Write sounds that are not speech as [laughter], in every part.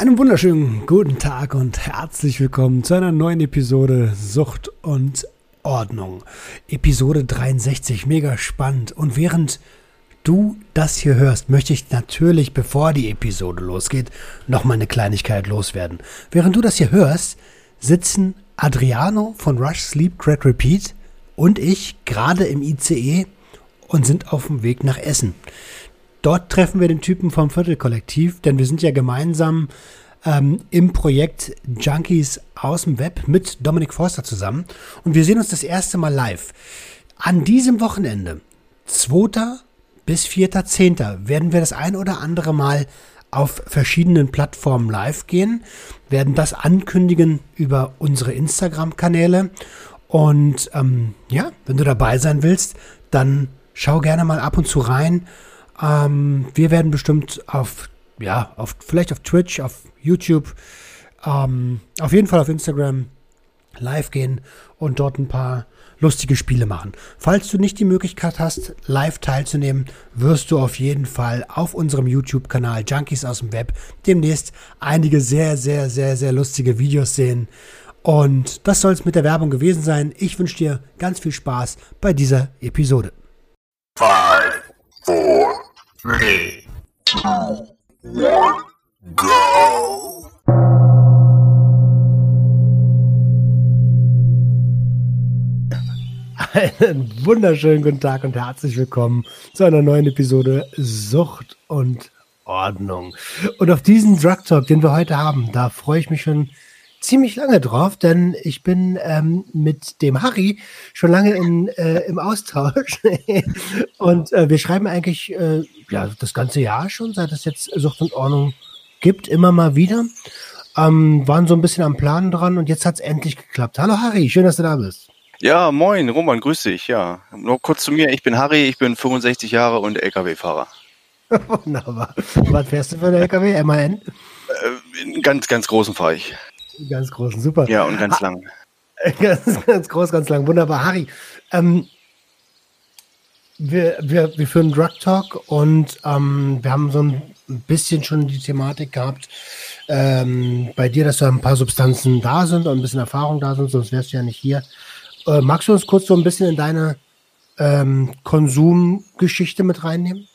Einen wunderschönen guten Tag und herzlich willkommen zu einer neuen Episode Sucht und Ordnung. Episode 63, mega spannend. Und während du das hier hörst, möchte ich natürlich, bevor die Episode losgeht, nochmal eine Kleinigkeit loswerden. Während du das hier hörst, sitzen Adriano von Rush Sleep Crack Repeat und ich gerade im ICE und sind auf dem Weg nach Essen. Dort treffen wir den Typen vom Viertelkollektiv, denn wir sind ja gemeinsam ähm, im Projekt Junkies aus dem Web mit Dominik Forster zusammen. Und wir sehen uns das erste Mal live. An diesem Wochenende, 2. bis 4.10., werden wir das ein oder andere Mal auf verschiedenen Plattformen live gehen, werden das ankündigen über unsere Instagram-Kanäle. Und ähm, ja, wenn du dabei sein willst, dann schau gerne mal ab und zu rein. Ähm, wir werden bestimmt auf, ja, auf, vielleicht auf Twitch, auf YouTube, ähm, auf jeden Fall auf Instagram live gehen und dort ein paar lustige Spiele machen. Falls du nicht die Möglichkeit hast, live teilzunehmen, wirst du auf jeden Fall auf unserem YouTube-Kanal Junkies aus dem Web demnächst einige sehr, sehr, sehr, sehr lustige Videos sehen. Und das soll es mit der Werbung gewesen sein. Ich wünsche dir ganz viel Spaß bei dieser Episode. Five, four, three, two, one, go! Einen wunderschönen guten Tag und herzlich willkommen zu einer neuen Episode Sucht und Ordnung. Und auf diesen Drug Talk, den wir heute haben, da freue ich mich schon ziemlich lange drauf, denn ich bin ähm, mit dem Harry schon lange in, äh, im Austausch [laughs] und äh, wir schreiben eigentlich äh, ja das ganze Jahr schon, seit es jetzt Sucht und Ordnung gibt, immer mal wieder. Ähm, waren so ein bisschen am Plan dran und jetzt hat es endlich geklappt. Hallo Harry, schön, dass du da bist. Ja, moin, Roman, grüß dich, ja. Nur kurz zu mir, ich bin Harry, ich bin 65 Jahre und LKW-Fahrer. [laughs] Wunderbar. Was fährst du für eine LKW? MAN? Äh, einen ganz, ganz großen fahre ich. Ganz großen, super. Ja, und ganz lang. [laughs] Ganz, ganz groß, ganz lang. Wunderbar. Harry, ähm, wir, wir, wir führen Drug Talk und ähm, wir haben so ein bisschen schon die Thematik gehabt ähm, bei dir, dass da ein paar Substanzen da sind und ein bisschen Erfahrung da sind, sonst wärst du ja nicht hier. Äh, magst du uns kurz so ein bisschen in deine ähm, Konsumgeschichte mit reinnehmen?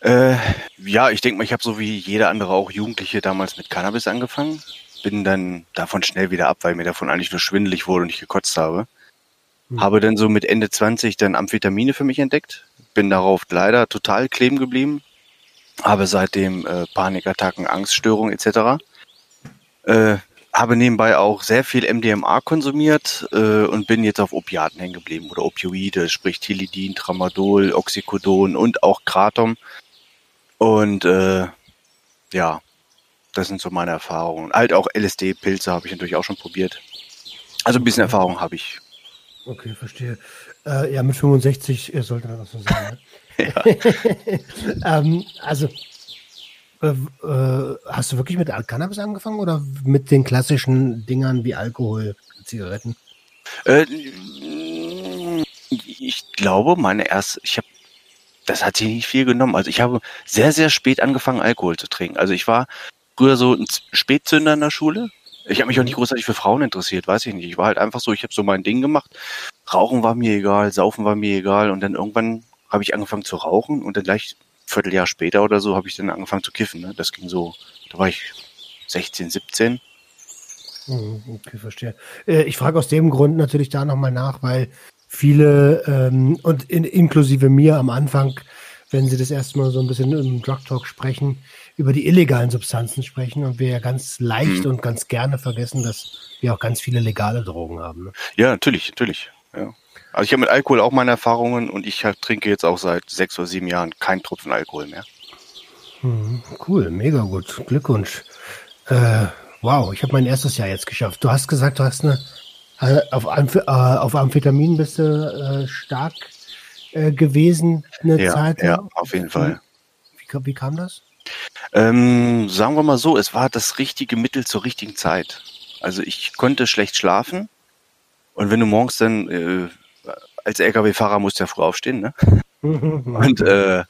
Äh, ja, ich denke mal, ich habe so wie jeder andere auch Jugendliche damals mit Cannabis angefangen. Bin dann davon schnell wieder ab, weil mir davon eigentlich nur schwindelig wurde und ich gekotzt habe. Hm. Habe dann so mit Ende 20 dann Amphetamine für mich entdeckt. Bin darauf leider total kleben geblieben. Habe seitdem äh, Panikattacken, Angststörungen etc. Äh, habe nebenbei auch sehr viel MDMA konsumiert äh, und bin jetzt auf Opiaten hängen geblieben oder Opioide, sprich Tilidin, Tramadol, Oxycodon und auch Kratom. Und äh, ja, das sind so meine Erfahrungen. Halt auch LSD-Pilze habe ich natürlich auch schon probiert. Also ein bisschen. Erfahrung habe ich. Okay, verstehe. Äh, ja, mit 65 äh, sollte das so sein. Ne? [laughs] [laughs] ähm, also, äh, äh, hast du wirklich mit Cannabis angefangen oder mit den klassischen Dingern wie Alkohol, Zigaretten? Äh, ich glaube, meine erste, ich habe, das hat sich nicht viel genommen. Also ich habe sehr, sehr spät angefangen, Alkohol zu trinken. Also ich war früher so ein Spätzünder in der Schule. Ich habe mich auch nicht großartig für Frauen interessiert, weiß ich nicht. Ich war halt einfach so, ich habe so mein Ding gemacht. Rauchen war mir egal, Saufen war mir egal und dann irgendwann habe ich angefangen zu rauchen und dann gleich ein Vierteljahr später oder so habe ich dann angefangen zu kiffen. Ne? Das ging so, da war ich 16, 17. Mhm, Okay, verstehe. Äh, ich frage aus dem Grund natürlich da nochmal nach, weil viele ähm, und in, inklusive mir am Anfang, wenn sie das erste Mal so ein bisschen im Drug Talk sprechen, über die illegalen Substanzen sprechen und wir ja ganz leicht Mhm. und ganz gerne vergessen, dass wir auch ganz viele legale Drogen haben. Ne? Ja, natürlich, natürlich. Ja. Also ich habe mit Alkohol auch meine Erfahrungen und ich trinke jetzt auch seit sechs oder sieben Jahren keinen Tropfen Alkohol mehr. Mhm, Cool, mega gut. Glückwunsch. Äh, Wow, ich habe mein erstes Jahr jetzt geschafft. Du hast gesagt, du hast eine äh, auf, Amph äh, auf Amphetamin bist du äh, stark äh, gewesen eine Ja, Zeit. ja, auf jeden Fall. Wie, kam- wie kam das? Ähm, sagen wir mal so, es war das richtige Mittel zur richtigen Zeit. Also ich konnte schlecht schlafen und wenn du morgens dann äh, als LKW-Fahrer musst du ja früh aufstehen, ne? [laughs] Und äh,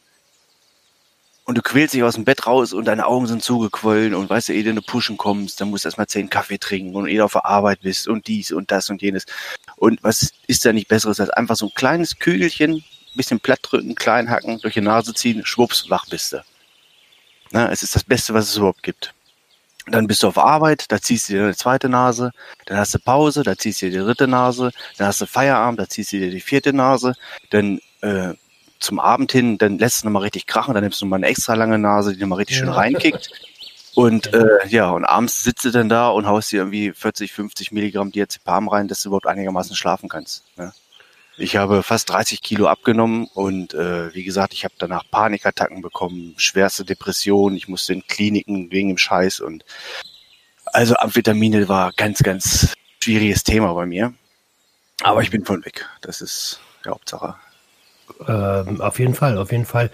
und du quälst dich aus dem Bett raus und deine Augen sind zugequollen und weißt du, ehe du in eine Pushen kommst, dann musst du erstmal zehn Kaffee trinken und ehe du auf der Arbeit bist und dies und das und jenes. Und was ist da nicht Besseres als einfach so ein kleines Kügelchen, bisschen platt drücken, klein hacken, durch die Nase ziehen, schwupps, wach bist du. Na, es ist das Beste, was es überhaupt gibt. Dann bist du auf Arbeit, da ziehst du dir eine zweite Nase, dann hast du Pause, da ziehst du dir die dritte Nase, dann hast du Feierabend, da ziehst du dir die vierte Nase, dann äh, zum Abend hin, dann lässt du nochmal richtig krachen, dann nimmst du nochmal eine extra lange Nase, die nochmal richtig schön Ja. reinkickt. Und äh, ja, und abends sitzt du dann da und haust dir irgendwie 40, 50 Milligramm Diazepam rein, dass du überhaupt einigermaßen schlafen kannst. Ne? Ich habe fast 30 Kilo abgenommen und äh, wie gesagt, ich habe danach Panikattacken bekommen, schwerste Depressionen, ich musste in Kliniken wegen dem Scheiß und also Amphetamine war ganz, ganz schwieriges Thema bei mir. Aber ich bin von weg. Das ist die Hauptsache. Ähm, auf jeden Fall, auf jeden Fall.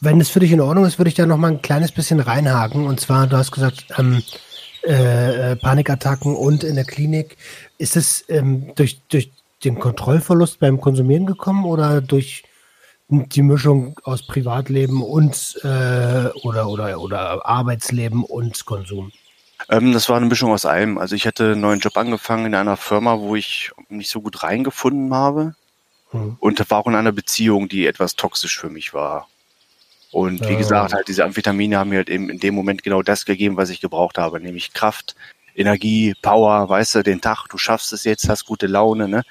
Wenn es für dich in Ordnung ist, würde ich da noch mal ein kleines bisschen reinhaken. Und zwar, du hast gesagt, ähm, äh, äh, Panikattacken und in der Klinik. Ist es ähm, durch, durch den Kontrollverlust beim Konsumieren gekommen oder durch die Mischung aus Privatleben und äh, oder, oder, oder Arbeitsleben und Konsum? Ähm, das war eine Mischung aus allem. Also ich hatte einen neuen Job angefangen in einer Firma, wo ich nicht so gut reingefunden habe. Hm. Und war auch in einer Beziehung, die etwas toxisch für mich war. Und wie Ah. gesagt, halt diese Amphetamine haben mir halt eben in dem Moment genau das gegeben, was ich gebraucht habe, nämlich Kraft, Energie, Power, weißt du, den Tag, du schaffst es jetzt, hast gute Laune, ne?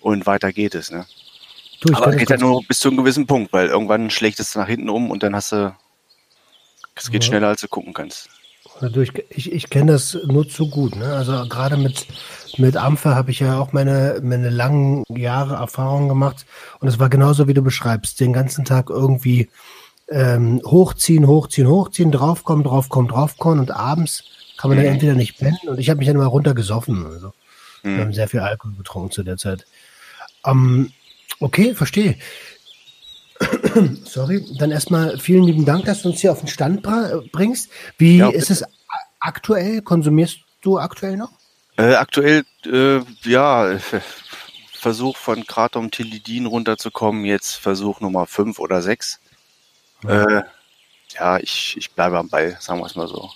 Und weiter geht es, ne? Du, Aber es geht ja nur bis zu einem gewissen Punkt, weil irgendwann schlägt es nach hinten um und dann hast du, es geht Ja. schneller, als du gucken kannst. Dadurch, ich, ich kenne das nur zu gut. Ne? Also gerade mit, mit Ampfe habe ich ja auch meine, meine langen Jahre Erfahrung gemacht. Und es war genauso, wie du beschreibst. Den ganzen Tag irgendwie ähm, hochziehen, hochziehen, hochziehen, draufkommen, draufkommen, draufkommen. Und abends kann man dann Mhm. entweder nicht pennen. Und ich habe mich dann immer runtergesoffen. Also. Wir Hm. haben sehr viel Alkohol getrunken zu der Zeit. Ähm, okay, verstehe. [clears throat] Sorry, dann erstmal vielen lieben Dank, dass du uns hier auf den Stand bra- bringst. Wie Ja, ist es aktuell? Konsumierst du aktuell noch? Äh, aktuell, äh, ja, äh, Versuch von Kratom Tilidin runterzukommen, jetzt Versuch Nummer 5 oder 6. Äh, ja, ich, ich bleibe am Ball, sagen wir es mal so.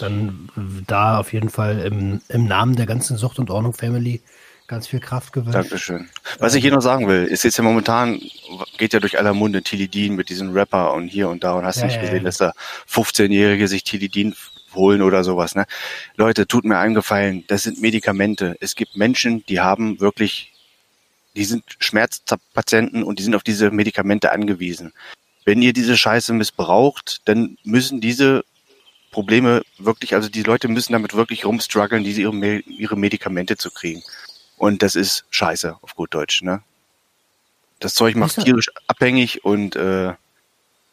Dann äh, da auf jeden Fall im, im Namen der ganzen Sucht und Ordnung Family ganz viel Kraft gewünscht. Dankeschön. Was ich hier noch sagen will, ist jetzt ja momentan, geht ja durch aller Munde Tilidin mit diesen Rapper und hier und da und hast Ja, nicht ja, gesehen, ja. dass da 15-Jährige sich Tilidin holen oder sowas, ne? Leute, tut mir einen Gefallen, das sind Medikamente. Es gibt Menschen, die haben wirklich, die sind Schmerzpatienten und die sind auf diese Medikamente angewiesen. Wenn ihr diese Scheiße missbraucht, dann müssen diese Probleme wirklich, also die Leute müssen damit wirklich rumstruggeln, diese ihre, ihre Medikamente zu kriegen. Und das ist scheiße, auf gut Deutsch, ne? Das Zeug macht Ist ja- tierisch abhängig und äh,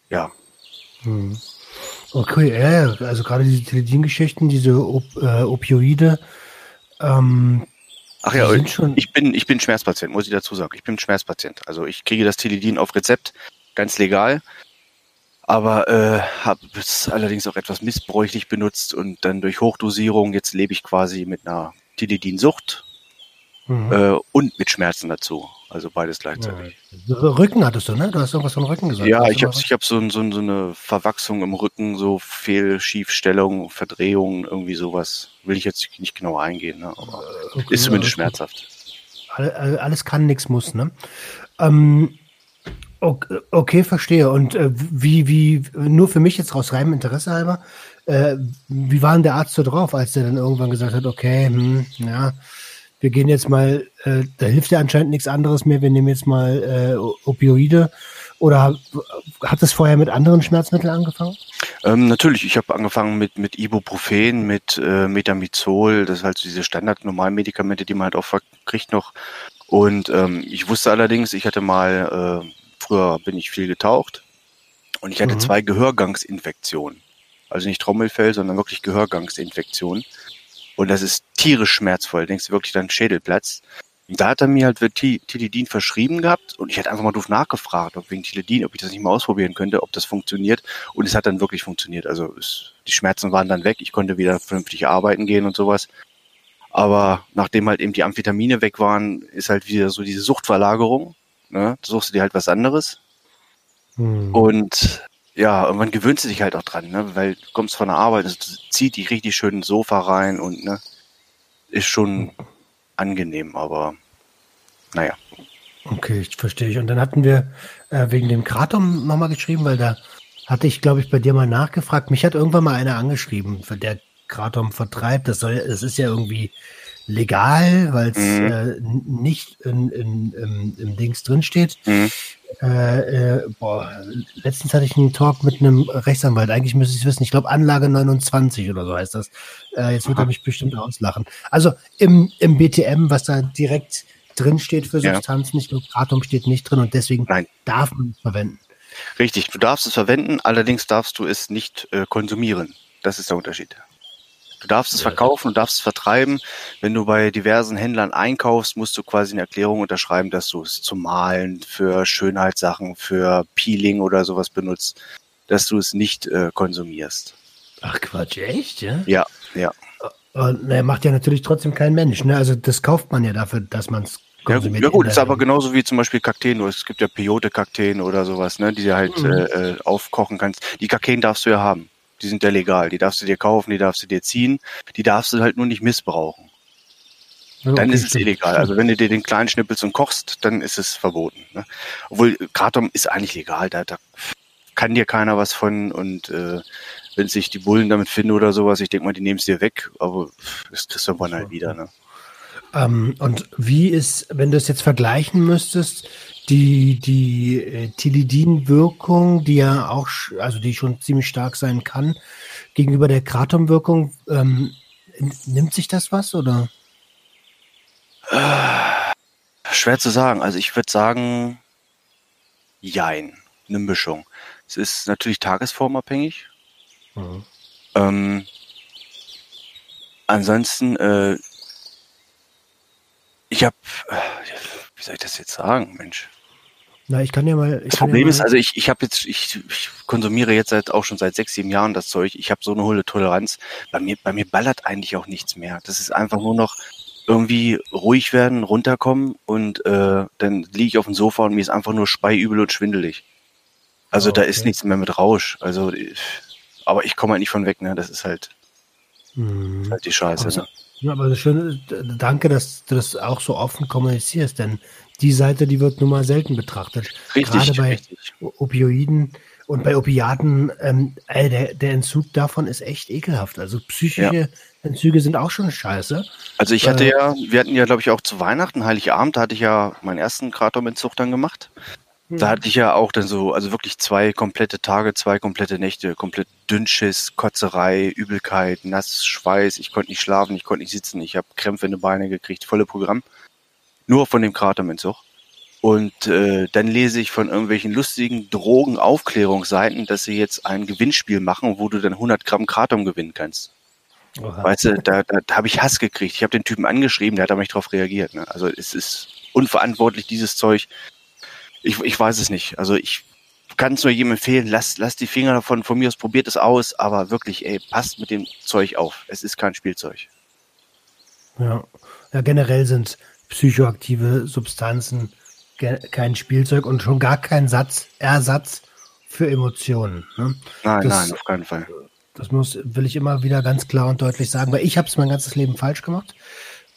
ja. Hm. Okay, ja, ja, also gerade diese Teledin-Geschichten, diese Op äh, Opioide, ähm, Ach ja, Die sind schon- ich bin, ich bin Schmerzpatient, muss ich dazu sagen. Ich bin Schmerzpatient. Also ich kriege das Tilidin auf Rezept, ganz legal. Aber äh, habe es allerdings auch etwas missbräuchlich benutzt und dann durch Hochdosierung, jetzt lebe ich quasi mit einer Tilidin-Sucht mhm. äh, und mit Schmerzen dazu. Also beides gleichzeitig. Ja. Rücken hattest du, ne? Du hast irgendwas von Rücken gesagt. Ja, ich habe ich hab so, so, so eine Verwachsung im Rücken, so Fehlschiefstellung, Verdrehung, irgendwie sowas. Will ich jetzt nicht genau eingehen, ne? aber Okay, ist zumindest schmerzhaft. Alle- alle- Alles kann, nichts muss, ne? Ähm, okay, okay, verstehe. Und äh, wie, wie, nur für mich jetzt aus reinem Interesse halber, äh, wie war denn der Arzt so drauf, als der dann irgendwann gesagt hat, okay, hm, ja, wir gehen jetzt mal, äh, da hilft ja anscheinend nichts anderes mehr, wir nehmen jetzt mal äh, Opioide. Oder hat es vorher mit anderen Schmerzmitteln angefangen? Ähm, natürlich, ich habe angefangen mit, mit Ibuprofen, mit äh, Metamizol, das ist halt diese Standard-Normalmedikamente, die man halt auch kriegt noch. Und ähm, ich wusste allerdings, ich hatte mal, äh, früher bin ich viel getaucht und ich hatte Mhm. zwei Gehörgangsinfektionen. Also nicht Trommelfell, sondern wirklich Gehörgangsinfektion. Und das ist tierisch schmerzvoll. Denkst du wirklich, dann Schädelplatz. Und da hat er mir halt Tilidin verschrieben gehabt und ich hätte einfach mal doof nachgefragt, ob wegen Tilidin, ob ich das nicht mal ausprobieren könnte, ob das funktioniert. Und es hat dann wirklich funktioniert. Also es, die Schmerzen waren dann weg, ich konnte wieder vernünftig arbeiten gehen und sowas. Aber nachdem halt eben die Amphetamine weg waren, ist halt wieder so diese Suchtverlagerung. Ne? Suchst du dir halt was anderes. Hm. Und ja, irgendwann gewöhnst du dich halt auch dran, ne? weil du kommst von der Arbeit, es zieht dich richtig schön ins Sofa rein und ne, ist schon angenehm, aber naja. Okay, ich verstehe ich. Und dann hatten wir äh, wegen dem Kratom nochmal geschrieben, weil da hatte ich, glaube ich, bei dir mal nachgefragt. Mich hat irgendwann mal einer angeschrieben, der Kratom vertreibt. Das soll, das ist ja irgendwie legal, weil es mhm. äh, nicht in, in, in, im Dings drinsteht. Mhm. Äh, äh, boah, letztens hatte ich einen Talk mit einem Rechtsanwalt. Eigentlich müsste ich es wissen. Ich glaube, Anlage 29 oder so heißt das. Äh, jetzt wird er mich bestimmt auslachen. Also im, im BTM, was da direkt drin steht für Substanzen, ja. ich glaube, Kratom steht nicht drin und deswegen Nein. darf man es verwenden. Richtig, du darfst es verwenden, allerdings darfst du es nicht äh, konsumieren. Das ist der Unterschied. Du darfst es verkaufen, du darfst es vertreiben. Wenn du bei diversen Händlern einkaufst, musst du quasi eine Erklärung unterschreiben, dass du es zum Malen, für Schönheitssachen, für Peeling oder sowas benutzt, dass du es nicht äh, konsumierst. Ach Quatsch, echt, ja? Ja, ja. Und er macht ja natürlich trotzdem kein Mensch, ne? Also das kauft man ja dafür, dass man es konsumiert. Ja, ja gut, ist aber genauso wie zum Beispiel Kakteen. Es gibt ja Peyote-Kakteen oder sowas, ne? Die du halt mhm. äh, äh aufkochen kannst. Die Kakteen darfst du ja haben. Die sind ja legal. Die darfst du dir kaufen, die darfst du dir ziehen. Die darfst du halt nur nicht missbrauchen. Ja, dann okay, ist es stimmt. illegal. Also wenn du dir den kleinen schnippelst und kochst, dann ist es verboten. Ne? Obwohl Kratom ist eigentlich legal. Da, da kann dir keiner was von und äh, wenn sich die Bullen damit finden oder sowas, ich denke mal, die nehmen es dir weg, aber das kriegst du irgendwann halt wieder. Ne? Ähm, und wie ist, wenn du es jetzt vergleichen müsstest, die, die äh, Tilidin-Wirkung, die ja auch, also die schon ziemlich stark sein kann, gegenüber der Kratom-Wirkung, ähm, nimmt sich das was oder? Äh, schwer zu sagen. Also ich würde sagen, jein, eine Mischung. Es ist natürlich tagesformabhängig. Mhm. Ähm, ansonsten, äh, ich habe, äh, wie soll ich das jetzt sagen, Mensch? Na, ich kann ja mal. das Problem ja ist, also ich, ich habe jetzt, ich, ich konsumiere jetzt seit auch schon seit sechs, sieben Jahren das Zeug. Ich habe so eine hohe Toleranz. Bei mir, bei mir ballert eigentlich auch nichts mehr. Das ist einfach nur noch irgendwie ruhig werden, runterkommen und äh, dann liege ich auf dem Sofa und mir ist einfach nur speiübel und schwindelig. Also oh, okay. da ist nichts mehr mit Rausch. Also, aber ich komme halt nicht von weg, ne? Das ist halt, hm. halt die Scheiße. Also, ne? Ja, aber das Schöne, danke, dass du das auch so offen kommunizierst, denn die Seite, die wird nun mal selten betrachtet. Richtig, Gerade bei richtig. Opioiden und bei Opiaten, ähm, ey, der, der Entzug davon ist echt ekelhaft. Also psychische ja. Entzüge sind auch schon scheiße. Also ich hatte äh, ja, wir hatten ja, glaube ich, auch zu Weihnachten, Heiligabend, da hatte ich ja meinen ersten Kratom-Entzug dann gemacht. Da hatte ich ja auch dann so, also wirklich zwei komplette Tage, zwei komplette Nächte, komplett Dünnschiss, Kotzerei, Übelkeit, nass, Schweiß, ich konnte nicht schlafen, ich konnte nicht sitzen, ich habe Krämpfe in den Beine gekriegt, volle Programm. Nur von dem Kraterentzug. Und äh, dann lese ich von irgendwelchen lustigen Drogenaufklärungsseiten, dass sie jetzt ein Gewinnspiel machen, wo du dann 100 Gramm Kratom gewinnen kannst. Oha. Weißt du, da, da, da habe ich Hass gekriegt. Ich habe den Typen angeschrieben, der hat aber nicht darauf reagiert. Ne? Also es ist unverantwortlich, dieses Zeug ich, ich weiß es nicht. Also ich kann es nur jedem empfehlen, lasst lass die Finger davon, von mir aus probiert es aus, aber wirklich, ey, passt mit dem Zeug auf. Es ist kein Spielzeug. Ja, ja generell sind psychoaktive Substanzen kein Spielzeug und schon gar kein Satz, Ersatz für Emotionen. Ne? Nein, das, nein, auf keinen Fall. Das muss, will ich immer wieder ganz klar und deutlich sagen, weil ich habe es mein ganzes Leben falsch gemacht.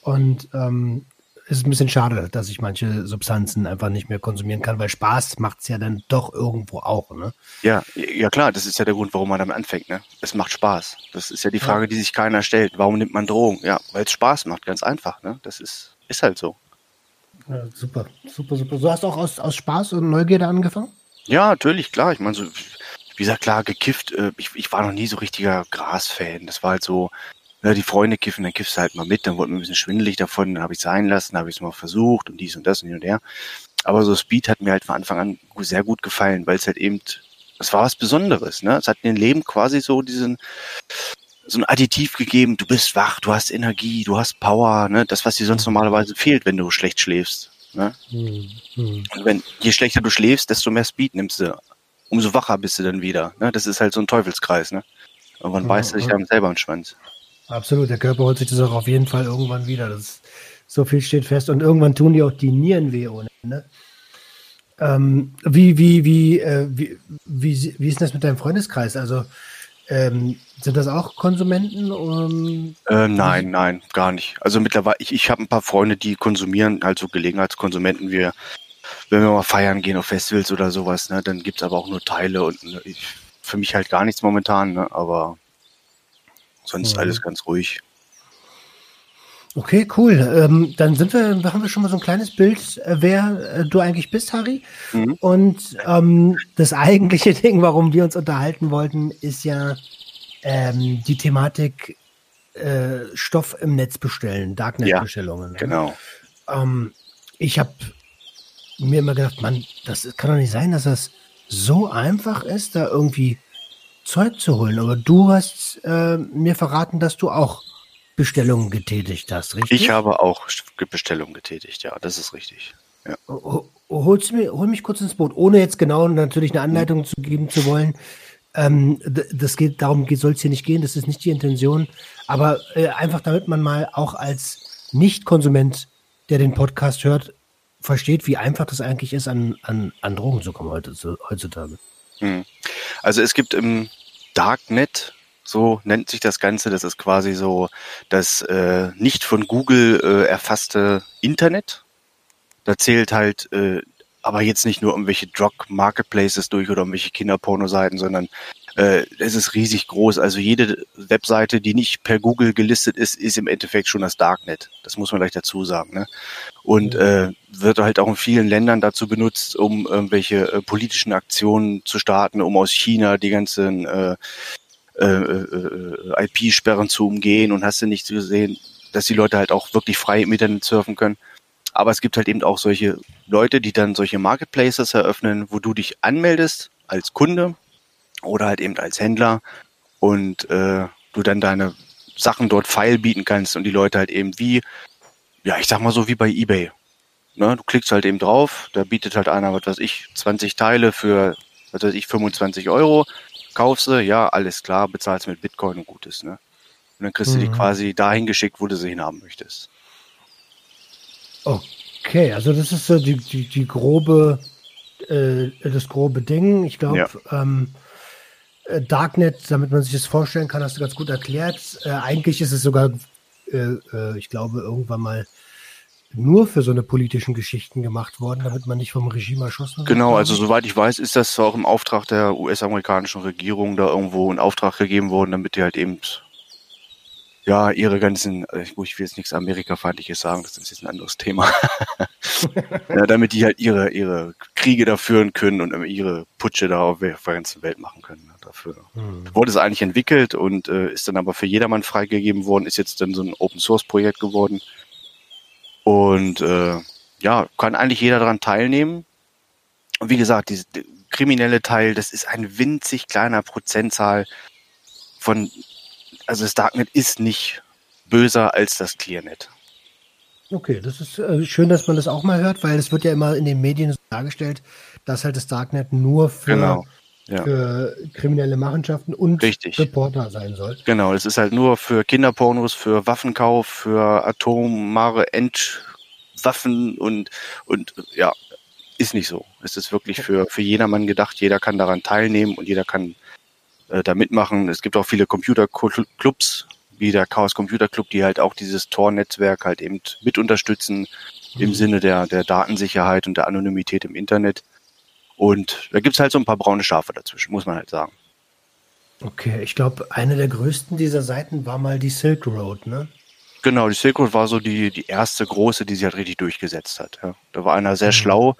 Und ähm, es ist ein bisschen schade, dass ich manche Substanzen einfach nicht mehr konsumieren kann, weil Spaß macht es ja dann doch irgendwo auch, ne? Ja, ja klar, das ist ja der Grund, warum man damit anfängt, ne? Es macht Spaß. Das ist ja die Frage, ja. die sich keiner stellt. Warum nimmt man Drogen? Ja, weil es Spaß macht, ganz einfach, ne? Das ist, ist halt so. Ja, super, super, super. Du hast auch aus, aus Spaß und Neugierde angefangen? Ja, natürlich, klar. Ich meine, so, wie gesagt, klar, gekifft. Äh, ich, ich war noch nie so richtiger Gras-Fan. Das war halt so, ja, die Freunde kiffen, dann kiffst du halt mal mit, dann wurde mir ein bisschen schwindelig davon, dann habe ich sein lassen, habe ich es mal versucht und dies und das und hin und her. Aber so Speed hat mir halt von Anfang an sehr gut gefallen, weil es halt eben das war was Besonderes, ne? Es hat dem Leben quasi so diesen, so ein Additiv gegeben, du bist wach, du hast Energie, du hast Power, ne? Das, was dir sonst normalerweise fehlt, wenn du schlecht schläfst. Ne? Hm, hm. Und wenn, je schlechter du schläfst, desto mehr Speed nimmst du. Umso wacher bist du dann wieder. Ne? Das ist halt so ein Teufelskreis, ne? Irgendwann Ja, beißt sich ja. dann selber im Schwanz. Absolut, der Körper holt sich das auch auf jeden Fall irgendwann wieder. Das, so viel steht fest. Und irgendwann tun die auch die Nieren weh ohne Ende. Ähm, wie, wie, wie, äh, wie, wie, wie ist das mit deinem Freundeskreis? Also ähm, sind das auch Konsumenten? Um, Äh, nein, nein, gar nicht. Also mittlerweile, ich, ich habe ein paar Freunde, die konsumieren, halt so Gelegenheitskonsumenten. Wir, wenn wir mal feiern gehen auf Festivals oder sowas, ne, dann gibt's aber auch nur Teile und ne, ich, für mich halt gar nichts momentan, ne, aber sonst Mhm. alles ganz ruhig. okay, cool. Ähm, dann sind wir, haben wir schon mal so ein kleines Bild, äh, wer äh, du eigentlich bist, Harry. Mhm. Und ähm, das eigentliche [laughs] Ding, warum wir uns unterhalten wollten, ist ja ähm, die Thematik äh, Stoff im Netz bestellen, Darknet-Bestellungen. ne? Genau. Ähm, ich habe mir immer gedacht, Mann, das kann doch nicht sein, dass das so einfach ist, da irgendwie Zeug zu holen. Aber du hast äh, mir verraten, dass du auch Bestellungen getätigt hast, richtig? Ich habe auch Bestellungen getätigt, ja, das ist richtig. Ja. Ho- Holst mir, hol mich kurz ins Boot, ohne jetzt genau natürlich eine Anleitung zu geben zu wollen. Ähm, das geht, darum soll es hier nicht gehen, das ist nicht die Intention. Aber äh, einfach damit man mal auch als Nicht-Konsument, der den Podcast hört, versteht, wie einfach das eigentlich ist, an, an, an Drogen zu kommen heutzutage. Hm. Also es gibt im Darknet, so nennt sich das Ganze, das ist quasi so das äh, nicht von Google äh, erfasste Internet. Da zählt halt äh, aber jetzt nicht nur irgendwelche Drug-Marketplaces durch oder irgendwelche Kinderpornoseiten, sondern äh, es ist riesig groß. Also jede Webseite, die nicht per Google gelistet ist, ist im Endeffekt schon das Darknet. Das muss man gleich dazu sagen. Ne? Und äh, wird halt auch in vielen Ländern dazu benutzt, um irgendwelche äh, politischen Aktionen zu starten, um aus China die ganzen äh, äh, äh, IP-Sperren zu umgehen und hast du nicht gesehen, dass die Leute halt auch wirklich frei im Internet surfen können. Aber es gibt halt eben auch solche Leute, die dann solche Marketplaces eröffnen, wo du dich anmeldest als Kunde oder halt eben als Händler und äh, du dann deine Sachen dort feil bieten kannst und die Leute halt eben wie, ja, ich sag mal so wie bei eBay. Ne, du klickst halt eben drauf, da bietet halt einer, was weiß ich, 20 Teile für, was weiß ich, 25 Euro, kaufst du, ja, alles klar, bezahlst mit Bitcoin und gut ist, ne? Und dann kriegst du die Mhm. quasi dahin geschickt, wo du sie hinhaben möchtest. Okay, also das ist so die, die, die grobe, äh, das grobe Ding. Ich glaube, Ja. ähm, äh, Darknet, damit man sich das vorstellen kann, hast du ganz gut erklärt. Äh, eigentlich ist es sogar, äh, äh, ich glaube, irgendwann mal nur für so eine politischen Geschichten gemacht worden, damit man nicht vom Regime erschossen wird. Genau, also soweit ich weiß, ist das auch im Auftrag der US-amerikanischen Regierung da irgendwo in Auftrag gegeben worden, damit die halt eben ja ihre ganzen, gut, ich will jetzt nichts Amerikafeindliches sagen, das ist jetzt ein anderes Thema. [laughs] ja, damit die halt ihre ihre Kriege da führen können und ihre Putsche da auf der ganzen Welt machen können. ne, Dafür Hm. wurde es eigentlich entwickelt und äh, ist dann aber für jedermann freigegeben worden, ist jetzt dann so ein Open Source Projekt geworden. Und äh, ja, kann eigentlich jeder daran teilnehmen. Und wie gesagt, diese die kriminelle Teil, das ist ein winzig kleiner Prozentzahl von, also das Darknet ist nicht böser als das Clearnet. Okay, das ist äh, schön, dass man das auch mal hört, weil es wird ja immer in den Medien so dargestellt, dass halt das Darknet nur für, Genau. Ja. für kriminelle Machenschaften und Richtig. Reporter sein soll. Genau, das ist halt nur für Kinderpornos, für Waffenkauf, für atomare Endwaffen und, und ja, ist nicht so. Es ist wirklich für, für jedermann gedacht. Jeder kann daran teilnehmen und jeder kann äh, da mitmachen. Es gibt auch viele Computerclubs, wie der Chaos Computer Club, die halt auch dieses Tor-Netzwerk halt eben mit unterstützen im Sinne der, der Datensicherheit und der Anonymität im Internet. Und da gibt's halt so ein paar braune Schafe dazwischen, muss man halt sagen. Okay, ich glaube, eine der größten dieser Seiten war mal die Silk Road, ne? Genau, die Silk Road war so die, die erste große, die sich halt richtig durchgesetzt hat. Ja. Da war einer sehr Mhm. schlau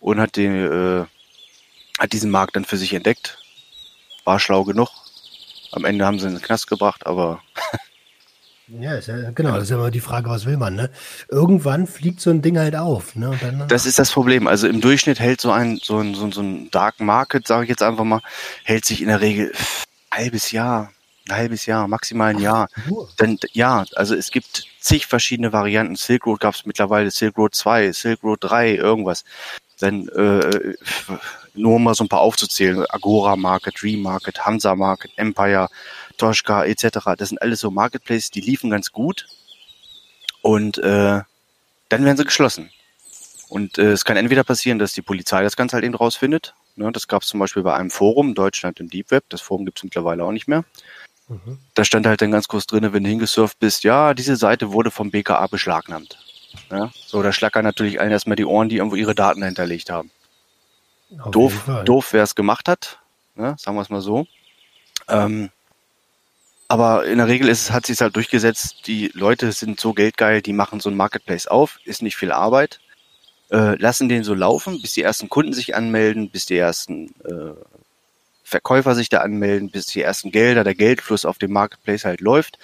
und hat, den, äh, hat diesen Markt dann für sich entdeckt. War schlau genug. Am Ende haben sie ihn in den Knast gebracht, aber [laughs] Ja, ist ja, genau, das ist ja immer die Frage, was will man, ne? Irgendwann fliegt so ein Ding halt auf, ne? Dann, Das ist das Problem. Also im Durchschnitt hält so ein, so ein, so ein, so ein Dark Market, sage ich jetzt einfach mal, hält sich in der Regel ein halbes Jahr, ein halbes Jahr, maximal ein Jahr. nur. Denn ja, also es gibt zig verschiedene Varianten. Silk Road gab es mittlerweile, Silk Road 2, Silk Road 3, irgendwas. Dann äh, nur um mal so ein paar aufzuzählen, Agora Market, Dream Market, Hansa Market, Empire, Toshka etc. Das sind alles so Marketplaces, die liefen ganz gut. Und äh, dann werden sie geschlossen. Und äh, es kann entweder passieren, dass die Polizei das Ganze halt eben rausfindet. Ne, das gab es zum Beispiel bei einem Forum, Deutschland im Deep Web. Das Forum gibt es mittlerweile auch nicht mehr. Mhm. Da stand halt dann ganz kurz drin, wenn du hingesurft bist, ja, diese Seite wurde vom BKA beschlagnahmt. Ja, so, da schlackern natürlich allen erstmal die Ohren, die irgendwo ihre Daten hinterlegt haben. Auf Doof, doof, wer es gemacht hat, ne, sagen wir es mal so. Ähm, aber in der Regel ist, es- hat sich halt durchgesetzt, die Leute sind so geldgeil, die machen so ein Marketplace auf, ist nicht viel Arbeit, äh, lassen den so laufen, bis die ersten Kunden sich anmelden, bis die ersten äh, Verkäufer sich da anmelden, bis die ersten Gelder, der Geldfluss auf dem Marketplace halt läuft.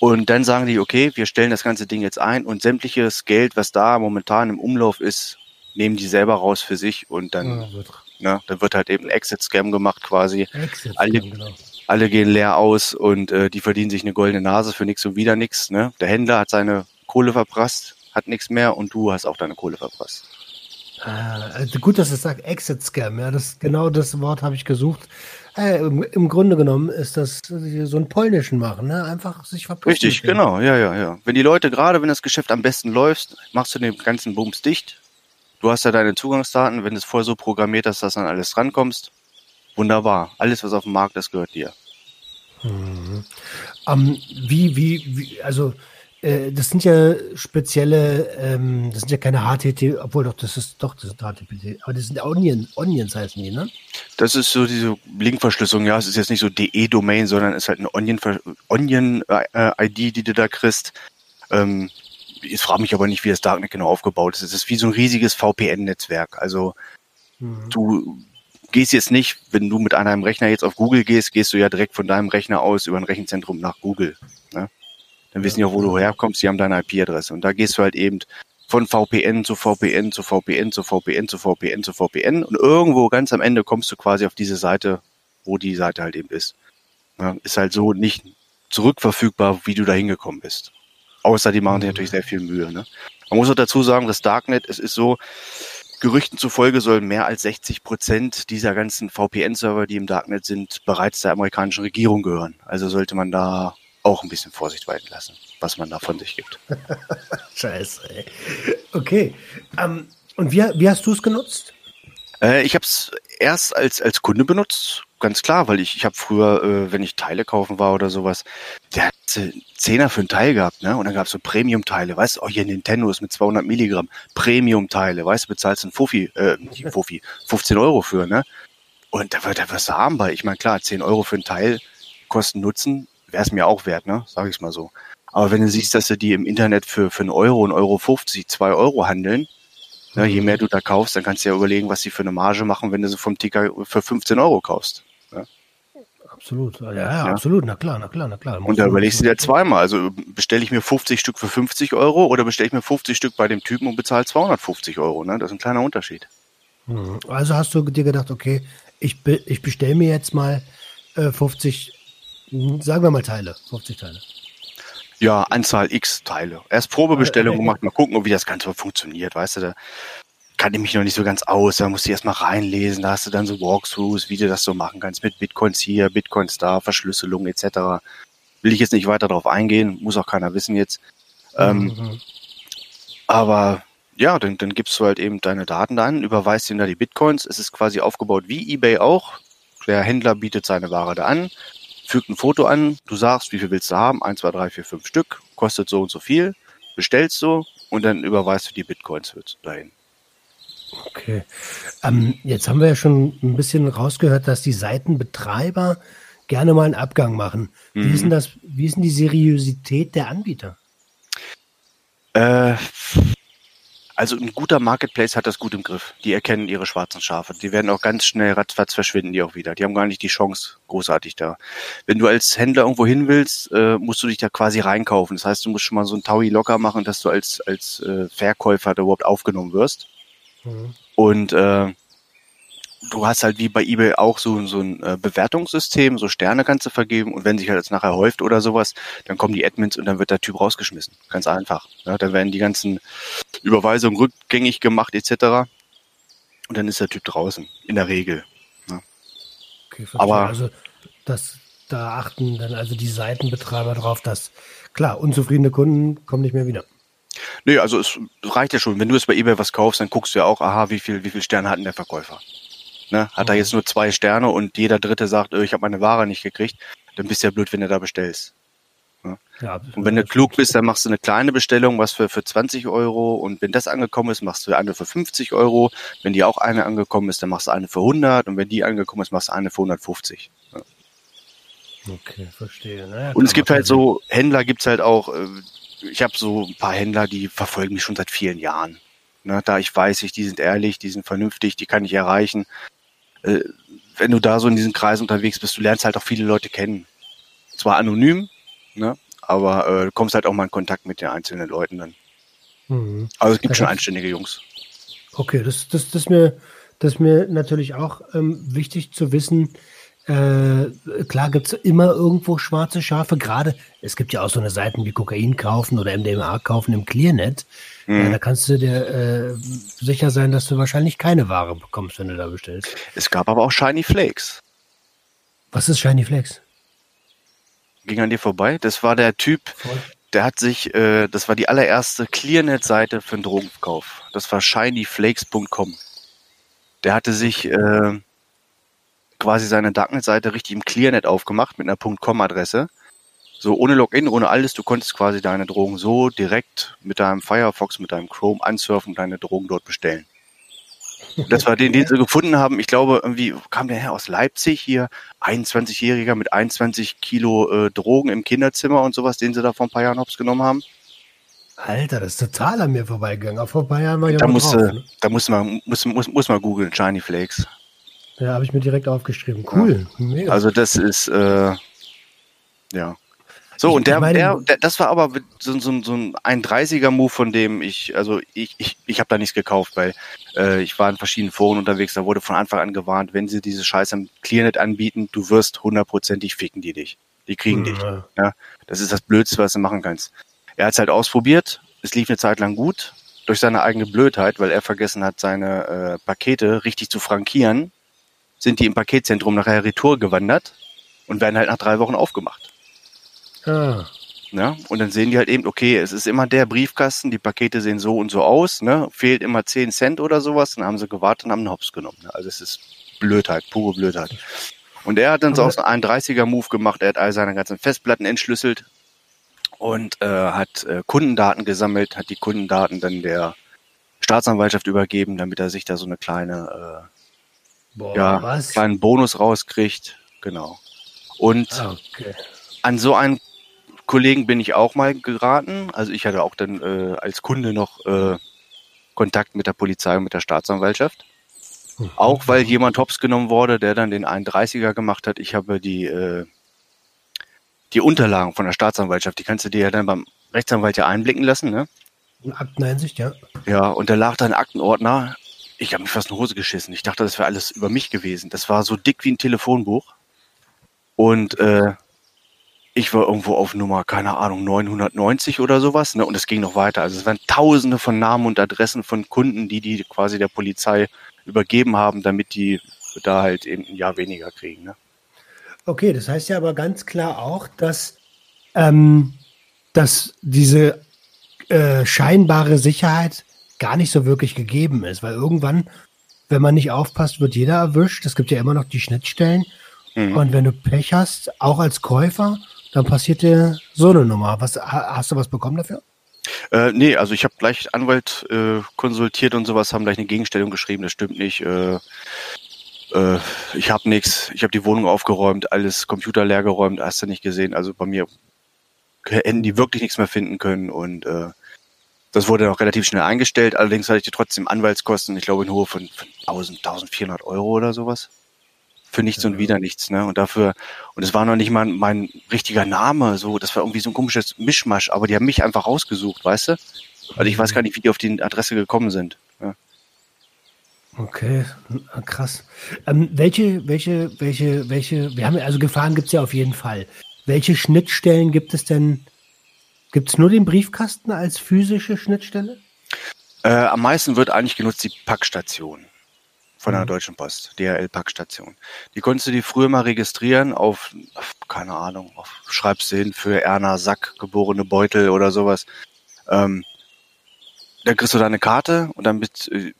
Und dann sagen die, okay, wir stellen das ganze Ding jetzt ein und sämtliches Geld, was da momentan im Umlauf ist, nehmen die selber raus für sich und dann, Ja, wird ne, dann wird halt eben ein Exit-Scam gemacht quasi. Alle- genau. Alle gehen leer aus und äh, die verdienen sich eine goldene Nase für nichts und wieder nichts. Ne? Der Händler hat seine Kohle verprasst, hat nichts mehr und du hast auch deine Kohle verprasst. Ah, also gut, dass es sagt Exit Scam. Ja, das genau das Wort habe ich gesucht. Äh, im, Im Grunde genommen ist das so ein polnischen machen, ne? Einfach sich verpissen. Richtig, genau, ja, ja, ja. Wenn die Leute, gerade wenn das Geschäft am besten läuft, machst du den ganzen Bums dicht. Du hast ja deine Zugangsdaten, wenn du es vorher so programmiert hast, dass dann alles drankommst. Wunderbar. Alles, was auf dem Markt ist, gehört dir. Mhm. Ähm, wie, wie, wie, also äh, das sind ja spezielle, ähm, das sind ja keine HTTP, obwohl doch, das ist doch, das sind HTTP, aber das sind Onion, Onions heißen die, ne? Das ist so diese Linkverschlüsselung. Ja, es ist jetzt nicht so DE-Domain, sondern es ist halt eine Onion-ID, Onion, äh, die du da kriegst. Ähm, ich frage mich aber nicht, wie das Darknet genau aufgebaut ist. Es ist wie so ein riesiges VPN-Netzwerk. Also Mhm. du gehst jetzt nicht, wenn du mit einem Rechner jetzt auf Google gehst, gehst du ja direkt von deinem Rechner aus über ein Rechenzentrum nach Google. Ne? Dann wissen die auch, wo du herkommst, die haben deine IP-Adresse. Und da gehst du halt eben von VPN zu VPN zu VPN zu VPN zu VPN zu VPN und irgendwo ganz am Ende kommst du quasi auf diese Seite, wo die Seite halt eben ist. Ja, ist halt so nicht zurückverfügbar, wie du da hingekommen bist. Außer die machen sich natürlich sehr viel Mühe. Ne? Man muss auch dazu sagen, das Darknet, es ist so, Gerüchten zufolge sollen mehr als 60 Prozent dieser ganzen VPN-Server, die im Darknet sind, bereits der amerikanischen Regierung gehören. Also sollte man da auch ein bisschen Vorsicht walten lassen, was man da von sich gibt. [laughs] Scheiße, ey. Okay. Ähm, und wie, wie hast du es genutzt? Äh, ich habe es erst als als Kunde benutzt, ganz klar, weil ich ich habe früher, äh, wenn ich Teile kaufen war oder sowas, der hat äh, Zehner für ein Teil gehabt, ne? Und dann gab's so Premium-Teile, weißt du, oh hier Nintendo ist mit 200 Milligramm Premium-Teile, weißt du, bezahlst einen Fuffi, äh, einen Fuffi, 15 Euro für, ne? Und da wird da wirst du haben bei, ich meine klar, 10 Euro für ein Teil, Kosten Nutzen, wäre es mir auch wert, ne? Sag ich's mal so. Aber wenn du siehst, dass sie die im Internet für für einen Euro, einen Euro 50, zwei Euro handeln, ja, je mehr du da kaufst, dann kannst du ja überlegen, was sie für eine Marge machen, wenn du sie vom Ticker für 15 Euro kaufst. Absolut. Ja, ja, absolut. Na klar, na klar, na klar. Und da überlegst du dir zweimal. Also bestelle ich mir 50 Stück für 50 Euro oder bestelle ich mir 50 Stück bei dem Typen und bezahle 250 Euro. Ne? Das ist ein kleiner Unterschied. Mhm. Also hast du dir gedacht, okay, ich, be ich bestelle mir jetzt mal äh, 50, hm, sagen wir mal Teile, 50 Teile. Ja, Anzahl X Teile. Erst Probebestellung gemacht, mal gucken, wie das Ganze funktioniert. Weißt du, da kann ich mich noch nicht so ganz aus. Da musst du erst mal reinlesen. Da hast du dann so Walkthroughs, wie du das so machen kannst mit Bitcoins hier, Bitcoins da, Verschlüsselung etc. Will ich jetzt nicht weiter darauf eingehen, muss auch keiner wissen jetzt. Ähm, Mhm. Aber ja, dann, dann gibst du halt eben deine Daten da an, überweist ihm da die Bitcoins. Es ist quasi aufgebaut wie eBay auch. Der Händler bietet seine Ware da an, fügt ein Foto an, du sagst, wie viel willst du haben? 1, 2, 3, 4, 5 Stück, kostet so und so viel, bestellst du und dann überweist du die Bitcoins dahin. Okay. Ähm, jetzt haben wir ja schon ein bisschen rausgehört, dass die Seitenbetreiber gerne mal einen Abgang machen. Wie, ist denn Mhm. das, wie ist denn die Seriosität der Anbieter? Äh, Also ein guter Marketplace hat das gut im Griff. Die erkennen ihre schwarzen Schafe. Die werden auch ganz schnell ratzfatz verschwinden, die auch wieder. Die haben gar nicht die Chance großartig da. Wenn du als Händler irgendwo hin willst, äh, musst du dich da quasi reinkaufen. Das heißt, du musst schon mal so ein Taui locker machen, dass du als, als äh, Verkäufer da überhaupt aufgenommen wirst. Mhm. Und äh, du hast halt wie bei eBay auch so, so ein äh, Bewertungssystem, so Sterne kannst du vergeben und wenn sich halt jetzt nachher häuft oder sowas, dann kommen die Admins und dann wird der Typ rausgeschmissen. Ganz einfach. Ja, dann werden die ganzen Überweisungen rückgängig gemacht etc. Und dann ist der Typ draußen, in der Regel. Ja. Okay, Aber also das, da achten dann also die Seitenbetreiber drauf, dass klar, unzufriedene Kunden kommen nicht mehr wieder. Nee, also es reicht ja schon. Wenn du jetzt bei eBay was kaufst, dann guckst du ja auch, aha, wie viel, wie viel Sterne hat denn der Verkäufer? Ne? Hat mhm. er jetzt nur zwei Sterne und jeder Dritte sagt, oh, ich habe meine Ware nicht gekriegt, dann bist du ja blöd, wenn du da bestellst. Ne? Ja, und wenn du klug bist, dann machst du eine kleine Bestellung, was für, für 20 Euro und wenn das angekommen ist, machst du eine für 50 Euro. Wenn die auch eine angekommen ist, dann machst du eine für 100 und wenn die angekommen ist, machst du eine für 150. Ne? Okay, verstehe. Naja, und es gibt halt so, Händler gibt's halt auch, äh, ich habe so ein paar Händler, die verfolgen mich schon seit vielen Jahren. Ne, da ich weiß, ich, die sind ehrlich, die sind vernünftig, die kann ich erreichen äh, wenn du da so in diesen Kreisen unterwegs bist, du lernst halt auch viele Leute kennen. Zwar anonym, ne, aber äh, du kommst halt auch mal in Kontakt mit den einzelnen Leuten dann. Mhm. Also es gibt das schon einständige Jungs. Okay, das, das, das, ist mir, das mir natürlich auch ähm, wichtig zu wissen. Äh, klar gibt es immer irgendwo schwarze Schafe. Gerade, es gibt ja auch so eine Seiten wie Kokain kaufen oder MDMA kaufen im Clearnet. Mhm. Ja, da kannst du dir äh, sicher sein, dass du wahrscheinlich keine Ware bekommst, wenn du da bestellst. Es gab aber auch Shiny Flakes. Was ist Shiny Flakes? Ging an dir vorbei? Das war der Typ, Voll. der hat sich, äh, das war die allererste Clearnet-Seite für einen Drogenkauf. Das war shinyflakes.com. Der hatte sich äh, quasi seine Darknet-Seite richtig im Clearnet aufgemacht mit einer .com-Adresse so ohne Login, ohne alles, du konntest quasi deine Drogen so direkt mit deinem Firefox, mit deinem Chrome ansurfen und deine Drogen dort bestellen. Das war den, den sie gefunden haben. Ich glaube, irgendwie kam der her aus Leipzig hier, 21-Jähriger mit 21 Kilo äh, Drogen im Kinderzimmer und sowas, den sie da vor ein paar Jahren hops genommen haben. Alter, das ist total an mir vorbeigegangen. Vor ein paar Jahren war ich da musste, drauf, ne? Da muss man, muss, muss, muss man googeln, Shiny Flakes. Ja, habe ich mir direkt aufgeschrieben. Cool. Ja. Also das ist, äh, ja. So, und der, der, der, das war aber so, so, so ein 30er-Move, von dem ich, also ich, ich, ich habe da nichts gekauft, weil äh, ich war in verschiedenen Foren unterwegs, da wurde von Anfang an gewarnt, wenn sie diese Scheiße am Clearnet anbieten, du wirst hundertprozentig ficken die dich. Die kriegen mhm. dich. Ja, das ist das Blödste, was du machen kannst. Er hat es halt ausprobiert, es lief eine Zeit lang gut, durch seine eigene Blödheit, weil er vergessen hat, seine äh, Pakete richtig zu frankieren, sind die im Paketzentrum nachher retour gewandert und werden halt nach drei Wochen aufgemacht. Ah. Ja, und dann sehen die halt eben, okay, es ist immer der Briefkasten, die Pakete sehen so und so aus, ne? Fehlt immer 10 Cent oder sowas, dann haben sie gewartet und haben einen Hops genommen. Ne? Also es ist Blödheit, pure Blödheit. Und er hat dann so aus einem 31er-Move gemacht, er hat all seine ganzen Festplatten entschlüsselt und äh, hat äh, Kundendaten gesammelt, hat die Kundendaten dann der Staatsanwaltschaft übergeben, damit er sich da so eine kleine äh, Boah, ja, was? kleinen Bonus rauskriegt. Genau. Und ah, okay. an so einen Kollegen bin ich auch mal geraten. Also ich hatte auch dann äh, als Kunde noch äh, Kontakt mit der Polizei und mit der Staatsanwaltschaft. Mhm. Auch weil jemand hops genommen wurde, der dann den 31er gemacht hat. Ich habe die, äh, die Unterlagen von der Staatsanwaltschaft, die kannst du dir ja dann beim Rechtsanwalt ja einblicken lassen, ne? Akteneinsicht, ja. Ja, und da lag da ein Aktenordner. Ich habe mich fast eine Hose geschissen. Ich dachte, das wäre alles über mich gewesen. Das war so dick wie ein Telefonbuch. Und äh, ich war irgendwo auf Nummer, keine Ahnung, 990 oder sowas, ne? Und es ging noch weiter. Also es waren tausende von Namen und Adressen von Kunden, die die quasi der Polizei übergeben haben, damit die da halt eben ein Jahr weniger kriegen, ne? Okay, das heißt ja aber ganz klar auch, dass, ähm, dass diese äh, scheinbare Sicherheit gar nicht so wirklich gegeben ist, weil irgendwann, wenn man nicht aufpasst, wird jeder erwischt. Es gibt ja immer noch die Schnittstellen. Mhm. Und wenn du Pech hast, auch als Käufer, dann passiert dir so eine Nummer. Was, hast du was bekommen dafür? Äh, nee, also ich habe gleich Anwalt äh, konsultiert und sowas, haben gleich eine Gegenstellung geschrieben, das stimmt nicht. Äh, äh, ich habe nichts, ich habe die Wohnung aufgeräumt, alles Computer leer geräumt, hast du nicht gesehen. Also bei mir hätten die wirklich nichts mehr finden können und äh, Das wurde auch relativ schnell eingestellt, allerdings hatte ich trotzdem Anwaltskosten, ich glaube in Höhe von, von 1000, 1400 Euro oder sowas. Für nichts ja. und wieder nichts, ne? Und dafür, und es war noch nicht mal mein richtiger Name, so, das war irgendwie so ein komisches Mischmasch, aber die haben mich einfach rausgesucht, weißt du? Also ich weiß gar nicht, wie die auf die Adresse gekommen sind. Ja. Okay, krass. Ähm, welche, welche, welche, welche, wir haben also Gefahren gibt es ja auf jeden Fall. Welche Schnittstellen gibt es denn Gibt es nur den Briefkasten als physische Schnittstelle? Äh, am meisten wird eigentlich genutzt die Packstation von der mhm. Deutschen Post, DHL-Packstation. Die konntest du die früher mal registrieren auf, auf keine Ahnung, auf schreibst du hin für Erna Sack, geborene Beutel oder sowas. Ähm, dann kriegst du deine Karte und dann mit, äh,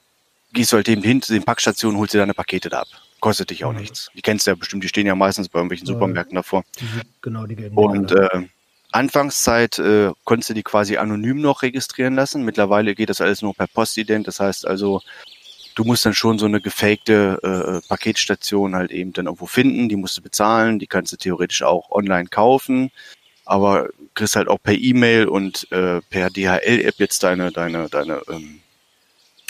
gehst du halt eben hin zu den Packstationen, holst dir deine Pakete da ab. Kostet dich auch mhm. nichts. Die kennst du ja bestimmt, die stehen ja meistens bei irgendwelchen Supermärkten davor. Genau, die gelben. Und äh, Anfangszeit äh, konntest du die quasi anonym noch registrieren lassen. Mittlerweile geht das alles nur per Postident. Das heißt also, du musst dann schon so eine gefakte äh, Paketstation halt eben dann irgendwo finden. Die musst du bezahlen. Die kannst du theoretisch auch online kaufen. Aber kriegst halt auch per E-Mail und äh, per DHL-App jetzt deine, deine, deine ähm,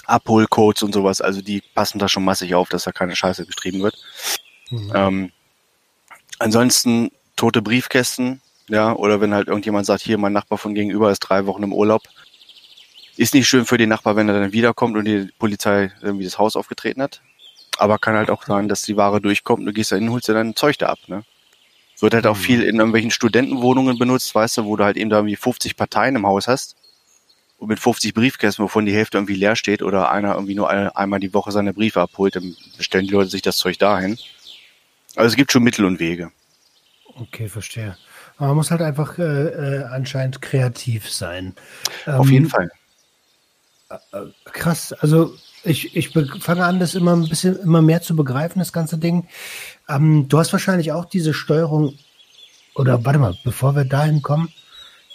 Abholcodes und sowas. Also die passen da schon massig auf, dass da keine Scheiße geschrieben wird. Mhm. Ähm, ansonsten tote Briefkästen ja, oder wenn halt irgendjemand sagt, hier, mein Nachbar von gegenüber ist drei Wochen im Urlaub. Ist nicht schön für den Nachbar, wenn er dann wiederkommt und die Polizei irgendwie das Haus aufgetreten hat. Aber kann halt auch sein, dass die Ware durchkommt und du gehst da hin, holst dir dein Zeug da ab, ne? Wird halt auch mhm. viel in irgendwelchen Studentenwohnungen benutzt, weißt du, wo du halt eben da irgendwie 50 Parteien im Haus hast. Und mit 50 Briefkästen, wovon die Hälfte irgendwie leer steht oder einer irgendwie nur einmal die Woche seine Briefe abholt, dann bestellen die Leute sich das Zeug dahin. Also es gibt schon Mittel und Wege. Okay, verstehe. Man muss halt einfach äh, äh, anscheinend kreativ sein. Auf ähm, jeden Fall. Äh, krass. Also ich, ich fange an, das immer ein bisschen immer mehr zu begreifen, das ganze Ding. Ähm, du hast wahrscheinlich auch diese Steuerung, oder warte mal, bevor wir dahin kommen,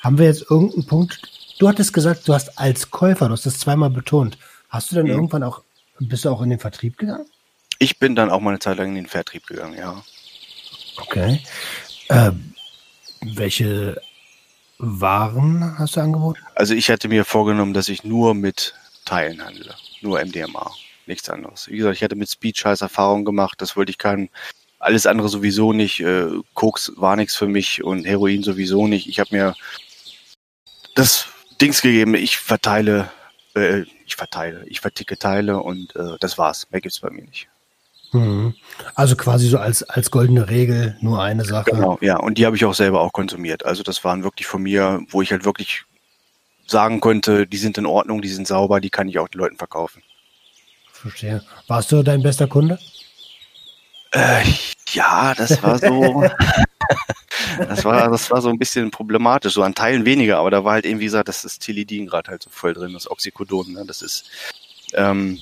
haben wir jetzt irgendeinen Punkt. Du hattest gesagt, du hast als Käufer, du hast das zweimal betont. Hast du dann mhm. irgendwann auch, bist du auch in den Vertrieb gegangen? Ich bin dann auch mal eine Zeit lang in den Vertrieb gegangen, ja. Okay. Ähm, welche Waren hast du angeboten? Also ich hatte mir vorgenommen, dass ich nur mit Teilen handle. Nur MDMA. Nichts anderes. Wie gesagt, ich hatte mit Speed scheiß Erfahrungen gemacht. Das wollte ich keinen. Alles andere sowieso nicht. Äh, Koks war nichts für mich und Heroin sowieso nicht. Ich habe mir das Dings gegeben. Ich verteile, äh, ich verteile, ich verticke Teile und äh, das war's. Mehr gibt's bei mir nicht. Mhm. Also quasi so als, als goldene Regel nur eine Sache. Genau, ja. Und die habe ich auch selber auch konsumiert. Also das waren wirklich von mir, wo ich halt wirklich sagen konnte, die sind in Ordnung, die sind sauber, die kann ich auch den Leuten verkaufen. Verstehe. Warst du dein bester Kunde? Äh, ja, das war so. [laughs] das war, das war so ein bisschen problematisch, so an Teilen weniger, aber da war halt eben, wie gesagt, das ist Tilidin gerade halt so voll drin, das Oxycodon, ne? Das ist, ähm,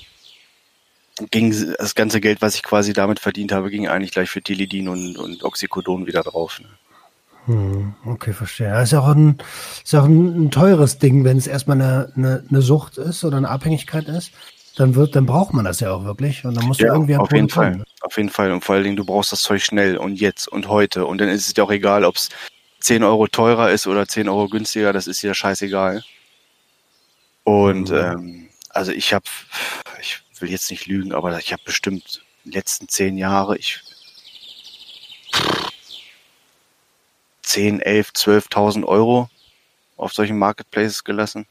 ging das ganze Geld, was ich quasi damit verdient habe, ging eigentlich gleich für Tilidin und, und Oxycodon wieder drauf. Ne? Hm, okay, verstehe. Das ist auch ein, ist auch ein, ein teures Ding, wenn es erstmal eine, eine, eine Sucht ist oder eine Abhängigkeit ist. Dann wird, dann braucht man das ja auch wirklich. Und dann muss ja, irgendwie auf jeden Fall. Kommen. Auf jeden Fall. Und vor allen Dingen, du brauchst das Zeug schnell und jetzt und heute. Und dann ist es dir auch egal, ob es 10 Euro teurer ist oder 10 Euro günstiger, das ist dir scheißegal. Und mhm. ähm, also ich habe, ich will jetzt nicht lügen, aber ich habe bestimmt die letzten zehn Jahre, ich 10, 11, 12.000 Euro auf solchen Marketplaces gelassen.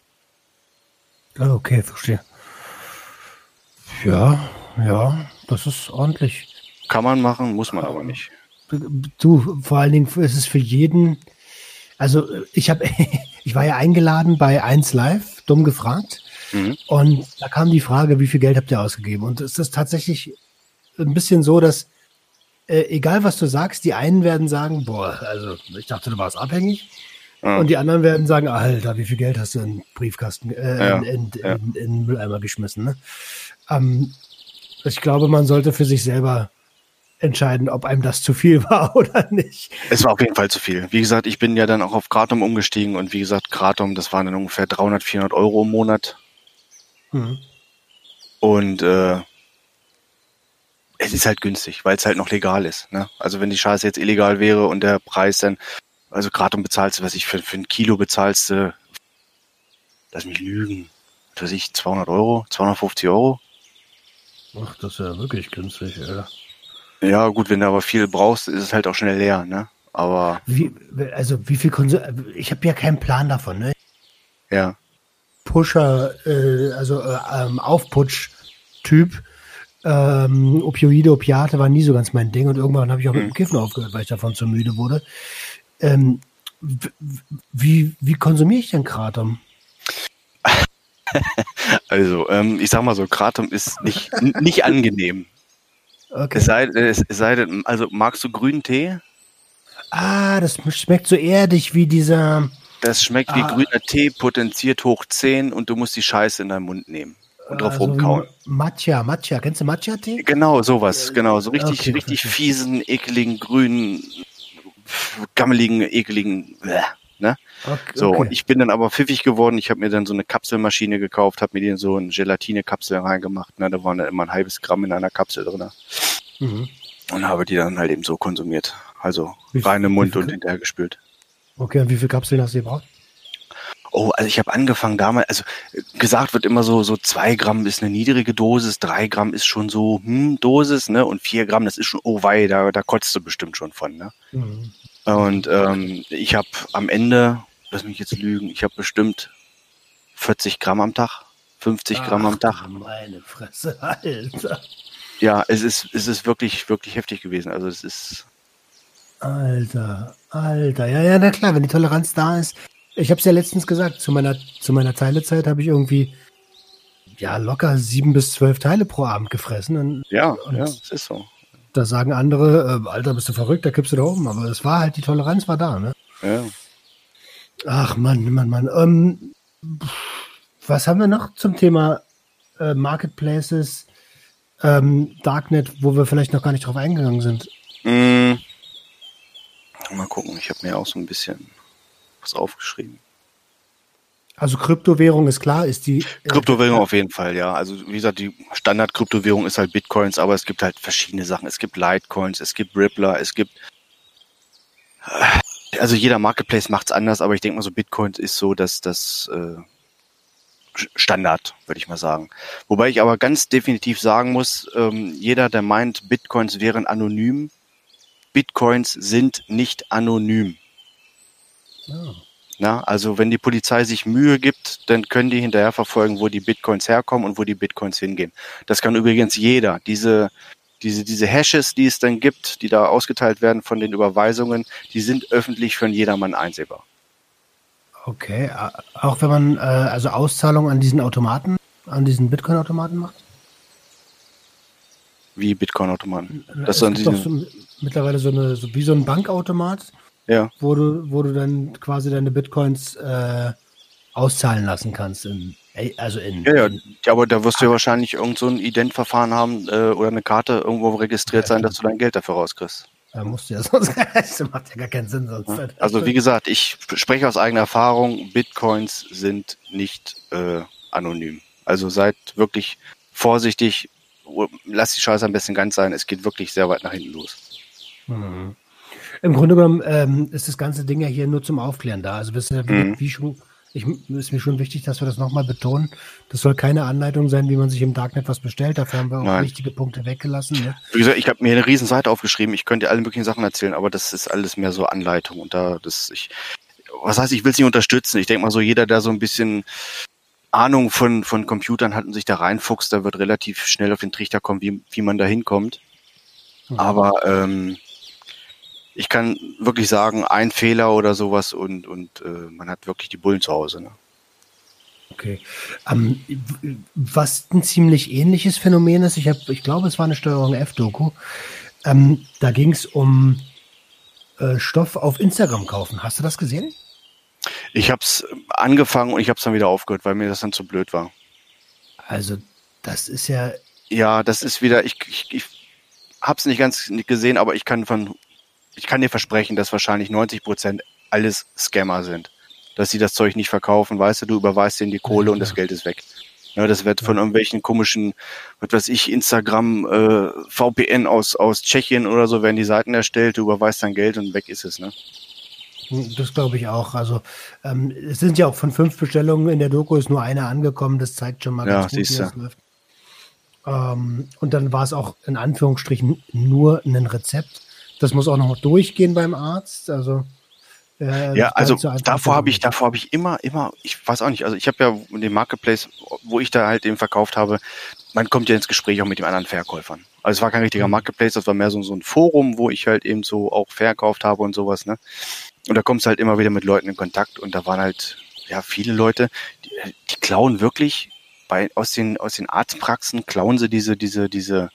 Okay, verstehe. Ja, ja, das ist ordentlich. Kann man machen, muss man aber nicht. Du, vor allen Dingen ist es für jeden. Also ich habe, [laughs] ich war ja eingeladen bei 1 Live, dumm gefragt. Mhm. Und da kam die Frage, wie viel Geld habt ihr ausgegeben? Und es ist tatsächlich ein bisschen so, dass äh, egal was du sagst, die einen werden sagen, boah, also ich dachte, du warst abhängig. Mhm. Und die anderen werden sagen, Alter, wie viel Geld hast du in Briefkasten, äh, ja. in, in, ja. in, in, Mülleimer geschmissen? Ne? Ähm, ich glaube, man sollte für sich selber entscheiden, ob einem das zu viel [laughs] war oder nicht. Es war auf jeden Fall zu viel. Wie gesagt, ich bin ja dann auch auf Kratom umgestiegen und wie gesagt, Kratom, das waren dann ungefähr 300, 400 Euro im Monat. Mhm. Und äh, es ist halt günstig, weil es halt noch legal ist. Ne? Also wenn die Scheiße jetzt illegal wäre und der Preis dann, also gerade um bezahlst du, was ich für, für ein Kilo bezahlst du lass mich lügen, was weiß ich, 200 Euro, 250 Euro. Ach, das ist ja wirklich günstig, Alter. Ja, gut, wenn du aber viel brauchst, ist es halt auch schnell leer, ne? Aber Wie, also wie viel Konsum... Ich habe ja keinen Plan davon, ne? ja, Pusher, äh, also äh, ähm, Aufputsch-Typ. Ähm, Opioide, Opiate waren nie so ganz mein Ding und irgendwann habe ich auch mit dem Kiffen aufgehört, weil ich davon zu müde wurde. Ähm, wie, wie konsumiere ich denn Kratom? [laughs] also ähm, ich sag mal so, Kratom ist nicht, nicht angenehm. Okay. Es sei, es, es sei denn, also magst du grünen Tee? Ah, das schmeckt so erdig wie dieser. Das schmeckt wie Ah. grüner Tee, potenziert hoch 10 und du musst die Scheiße in deinen Mund nehmen und drauf so wie rumkauen. Matcha, Matcha. Kennst du Matcha-Tee? Genau, sowas, genau. So richtig, Okay, richtig verstehe. fiesen, ekligen, grünen, gammeligen, ekligen, bäh, ne? Okay, So, okay. und ich bin dann aber pfiffig geworden. Ich habe mir dann so eine Kapselmaschine gekauft, habe mir die in so eine Gelatine-Kapsel reingemacht. Ne? Da waren dann immer ein halbes Gramm in einer Kapsel drin. Mhm. Und habe die dann halt eben so konsumiert. Also rein im Mund und hinterher gespült. Okay, und wie viele Kapseln hast du gebraucht? Oh, also ich habe angefangen damals, also gesagt wird immer so, so zwei Gramm ist eine niedrige Dosis, drei Gramm ist schon so, hm, Dosis, ne? Und vier Gramm, das ist schon, oh wei, da, da kotzt du bestimmt schon von, ne? Mhm. Und ähm, ich habe am Ende, lass mich jetzt lügen, ich habe bestimmt 40 Gramm am Tag, 50 Gramm am Ach, Tag. Meine Fresse, [laughs] Alter. Ja, es ist, es ist wirklich, wirklich heftig gewesen. Also es ist, Alter, Alter. Ja, ja, na klar, wenn die Toleranz da ist. Ich habe es ja letztens gesagt, zu meiner, zu meiner Teilezeit habe ich irgendwie ja locker sieben bis zwölf Teile pro Abend gefressen. Und ja, Und- ja, es ist so. da sagen andere, äh, Alter, bist du verrückt, da kippst du da oben. Aber es war halt, die Toleranz war da, ne? Ja. Ach Mann, Mann, Mann. Ähm, was haben wir noch zum Thema äh, Marketplaces, ähm, Darknet, wo wir vielleicht noch gar nicht drauf eingegangen sind? Mm. Mal gucken, ich habe mir auch so ein bisschen was aufgeschrieben. Also Kryptowährung ist klar, ist die äh, Kryptowährung auf jeden Fall, ja. Also wie gesagt, die Standard-Kryptowährung ist halt Bitcoins, aber es gibt halt verschiedene Sachen. Es gibt Litecoins, es gibt Rippler, es gibt also jeder Marketplace macht's anders, aber ich denke mal so Bitcoin ist so, dass das äh, Standard, würde ich mal sagen. Wobei ich aber ganz definitiv sagen muss, ähm, jeder, der meint, Bitcoins wären anonym, Bitcoins sind nicht anonym. Ja. Na, also wenn die Polizei sich Mühe gibt, dann können die hinterher verfolgen, wo die Bitcoins herkommen und wo die Bitcoins hingehen. Das kann übrigens jeder. Diese, diese, diese Hashes, die es dann gibt, die da ausgeteilt werden von den Überweisungen, die sind öffentlich für jedermann einsehbar. Okay, auch wenn man äh, also Auszahlungen an diesen Automaten, an diesen Bitcoin-Automaten macht? Wie Bitcoin-Automaten. Das sind diese, so, mittlerweile so eine, so wie so ein Bankautomat, ja, wo du, wo du dann quasi deine Bitcoins äh, auszahlen lassen kannst. In, äh, also in, ja, ja, in ja, aber da wirst du ja wahrscheinlich irgend so ein Identverfahren haben äh, oder eine Karte irgendwo registriert sein, dass du dein Geld dafür rauskriegst. da musst du ja [laughs] sonst, das macht ja gar keinen Sinn sonst. Also wie gesagt, ich spreche aus eigener Erfahrung, Bitcoins sind nicht äh, anonym. Also seid wirklich vorsichtig, lasst die Scheiße am besten ganz sein, es geht wirklich sehr weit nach hinten los. Mhm. Im Grunde genommen ähm, ist das ganze Ding ja hier nur zum Aufklären da. Also wie, Mhm. wie schon, ich, ist mir schon wichtig, dass wir das nochmal betonen. Das soll keine Anleitung sein, wie man sich im Darknet was bestellt. Dafür haben wir auch Nein. wichtige Punkte weggelassen. Ne? Wie gesagt, ich habe mir eine riesen Seite aufgeschrieben, ich könnte dir alle möglichen Sachen erzählen, aber das ist alles mehr so Anleitung und da das ich was heißt, ich will es nicht unterstützen. Ich denke mal so, jeder, der so ein bisschen Ahnung von, von Computern hat und sich da reinfuchst, der wird relativ schnell auf den Trichter kommen, wie, wie man da hinkommt. Mhm. Aber ähm, ich kann wirklich sagen, ein Fehler oder sowas und, und äh, man hat wirklich die Bullen zu Hause. Ne? Okay. Ähm, was ein ziemlich ähnliches Phänomen ist, ich, hab, ich glaube, es war eine Steuerung F-Doku. Ähm, da ging es um äh, Stoff auf Instagram kaufen. Hast du das gesehen? Ich habe es angefangen und ich habe es dann wieder aufgehört, weil mir das dann zu blöd war. Also, das ist ja Ja, das ist wieder, ich, ich, ich habe es nicht ganz gesehen, aber ich kann von, ich kann dir versprechen, dass wahrscheinlich 90 Prozent alles Scammer sind. Dass sie das Zeug nicht verkaufen, weißt du, du überweist denen die Kohle Ja, und das. Geld ist weg. Ja, das wird von irgendwelchen komischen, was weiß ich, Instagram, äh, VPN aus, aus Tschechien oder so, werden die Seiten erstellt, du überweist dein Geld und weg ist es, ne? Das glaube ich auch. Also ähm, es sind ja auch von fünf Bestellungen in der Doku ist nur eine angekommen. Das zeigt schon mal Ja, ganz gut, wie das läuft. Ähm, und dann war es auch in Anführungsstrichen nur ein Rezept. Das muss auch noch durchgehen beim Arzt. Also äh, Ja, also davor habe ich, davor habe ich immer, immer, ich weiß auch nicht, also ich habe ja den Marketplace, wo ich da halt eben verkauft habe, man kommt ja ins Gespräch auch mit den anderen Verkäufern. Also es war kein richtiger Mhm. Marketplace, das war mehr so, so ein Forum, wo ich halt eben so auch verkauft habe und sowas, ne? Und da kommst du halt immer wieder mit Leuten in Kontakt und da waren halt, ja, viele Leute, die, die klauen wirklich bei, aus den, aus den Arztpraxen, klauen sie diese, diese, diese,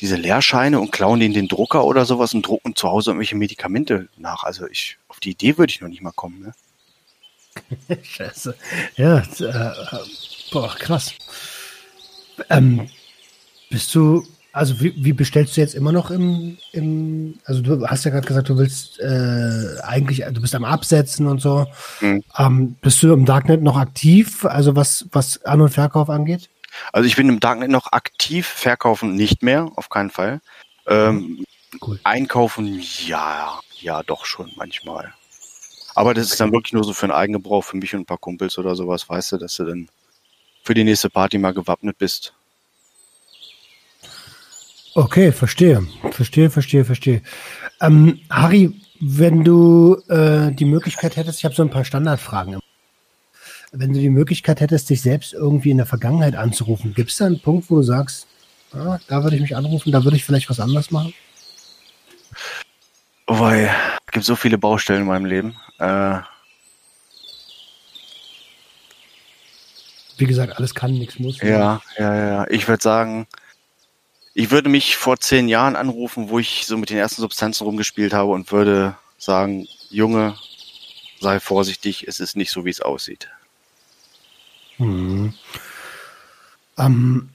diese Lehrscheine und klauen denen den Drucker oder sowas und drucken zu Hause irgendwelche Medikamente nach. Also ich, auf die Idee würde ich noch nicht mal kommen, ne? [laughs] Scheiße. Ja, äh, boah, krass. Ähm, bist du, also wie, wie bestellst du jetzt immer noch im, im also du hast ja gerade gesagt, du willst äh, eigentlich, du bist am Absetzen und so. Mhm. Ähm, bist du im Darknet noch aktiv, also was, was An- und Verkauf angeht? Also ich bin im Darknet noch aktiv, verkaufen nicht mehr, auf keinen Fall. Ähm, Cool. Einkaufen, ja, ja, doch schon manchmal. Aber das ist dann wirklich nur so für einen Eigengebrauch, für mich und ein paar Kumpels oder sowas, weißt du, dass du dann für die nächste Party mal gewappnet bist. Okay, verstehe. Verstehe, verstehe, verstehe. Ähm, Harry, wenn du äh, die Möglichkeit hättest, ich habe so ein paar Standardfragen. Wenn du die Möglichkeit hättest, dich selbst irgendwie in der Vergangenheit anzurufen, gibt es da einen Punkt, wo du sagst, ah, da würde ich mich anrufen, da würde ich vielleicht was anderes machen? Weil es gibt so viele Baustellen in meinem Leben. Äh, Wie gesagt, alles kann, nichts muss. ja, ja, ja. Ich würde sagen, ich würde mich vor zehn Jahren anrufen, wo ich so mit den ersten Substanzen rumgespielt habe und würde sagen, Junge, sei vorsichtig, es ist nicht so, wie es aussieht. Mhm. Ähm,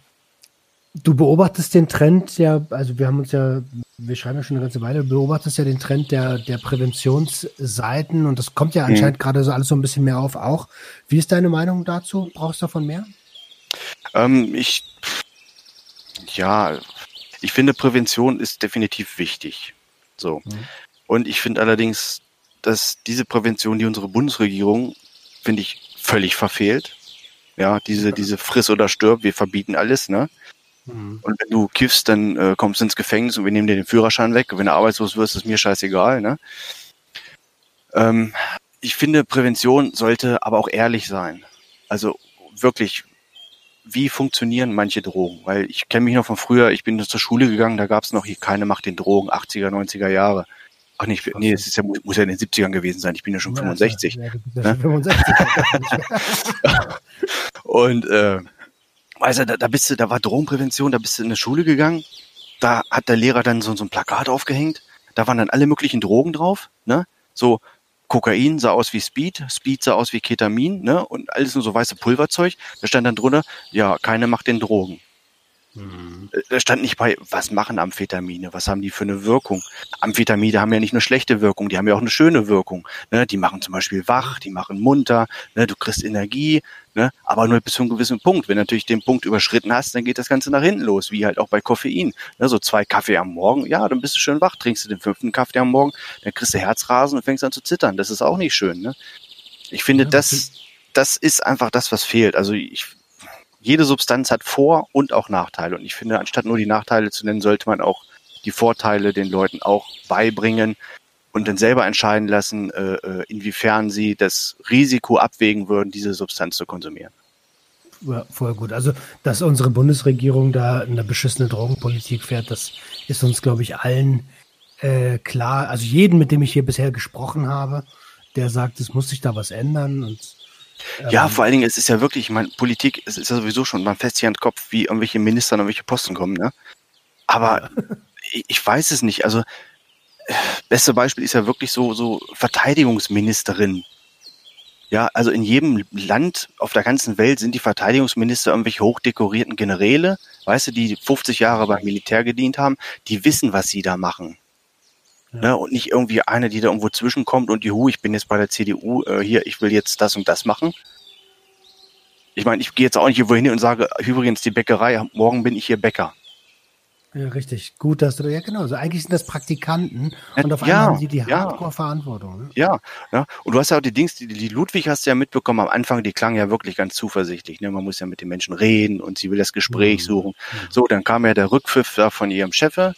du beobachtest den Trend ja, also wir haben uns ja, wir schreiben ja schon eine ganze Weile, du beobachtest ja den Trend der, der Präventionsseiten und das kommt ja anscheinend gerade so alles so ein bisschen mehr auf auch. Wie ist deine Meinung dazu? Brauchst du davon mehr? Ähm, ich, ja, ich finde Prävention ist definitiv wichtig. So. Mhm. Und ich finde allerdings, dass diese Prävention, die unsere Bundesregierung, finde ich, völlig verfehlt. Ja, diese, diese Friss oder stirb, wir verbieten alles, ne? Mhm. Und wenn du kiffst, dann äh, kommst du ins Gefängnis und wir nehmen dir den Führerschein weg. Und wenn du arbeitslos wirst, ist mir scheißegal, ne? Ähm, ich finde, Prävention sollte aber auch ehrlich sein. Also wirklich, wie funktionieren manche Drogen? Weil ich kenne mich noch von früher, ich bin zur Schule gegangen, da gab es noch hier keine Macht den Drogen, 80er, 90er Jahre. Ach nee, ich, nee, es ist ja, muss ja in den 70ern gewesen sein, ich bin ja schon 65. Ja, du bist ja schon 65. [laughs] Und äh, weißt du, da, da bist du, da war Drogenprävention, da bist du in eine Schule gegangen, da hat der Lehrer dann so, so ein Plakat aufgehängt, da waren dann alle möglichen Drogen drauf, ne? So Kokain sah aus wie Speed, Speed sah aus wie Ketamin, ne? Und alles nur so weiße Pulverzeug. Da stand dann drunter, ja, keine macht den Drogen. Äh, Da stand nicht bei, was machen Amphetamine, was haben die für eine Wirkung. Amphetamine haben ja nicht nur schlechte Wirkung, die haben ja auch eine schöne Wirkung. Ne? Die machen zum Beispiel wach, die machen munter, ne? du kriegst Energie, ne? aber nur bis zu einem gewissen Punkt. Wenn du natürlich den Punkt überschritten hast, dann geht das Ganze nach hinten los, wie halt auch bei Koffein. Ne? So zwei Kaffee am Morgen, ja, dann bist du schön wach, trinkst du den fünften Kaffee am Morgen, dann kriegst du Herzrasen und fängst an zu zittern. Das ist auch nicht schön. Ne? Ich finde, Ja, das, das ist einfach das, was fehlt. Also ich, jede Substanz hat Vor- und auch Nachteile. Und ich finde, anstatt nur die Nachteile zu nennen, sollte man auch die Vorteile den Leuten auch beibringen und dann selber entscheiden lassen, äh, äh, inwiefern sie das Risiko abwägen würden, diese Substanz zu konsumieren. Ja, voll gut. Also, dass unsere Bundesregierung da eine beschissene Drogenpolitik fährt, das ist uns, glaube ich, allen äh, klar. Also jeden, mit dem ich hier bisher gesprochen habe, der sagt, es muss sich da was ändern. Und Ja, ähm, vor allen Dingen, es ist ja wirklich, ich meine, Politik, es ist ja sowieso schon, man fässt sich an den Kopf, wie irgendwelche Minister an irgendwelche Posten kommen, ne? Aber [laughs] ich, ich weiß es nicht. Also, beste Beispiel ist ja wirklich so, so Verteidigungsministerin. Ja, also in jedem Land auf der ganzen Welt sind die Verteidigungsminister irgendwelche hochdekorierten Generäle, weißt du, die 50 Jahre beim Militär gedient haben, die wissen, was sie da machen. Ne, und nicht irgendwie eine, die da irgendwo zwischenkommt und juhu, ich bin jetzt bei der CDU, äh, hier, ich will jetzt das und das machen. Ich meine, ich gehe jetzt auch nicht irgendwo hin und sage, übrigens, die Bäckerei, morgen bin ich hier Bäcker. Ja, richtig. Gut, dass du, ja genau, so eigentlich sind das Praktikanten und auf einmal Ja, haben die die ja. Hardcore-Verantwortung. Ne? Ja, ja. Und du hast ja auch die Dings, die, die Ludwig hast du ja mitbekommen am Anfang, die klang ja wirklich ganz zuversichtlich. Ne? Man muss ja mit den Menschen reden und sie will das Gespräch Mhm. suchen. So, dann kam ja der Rückpfiff da von ihrem Chefe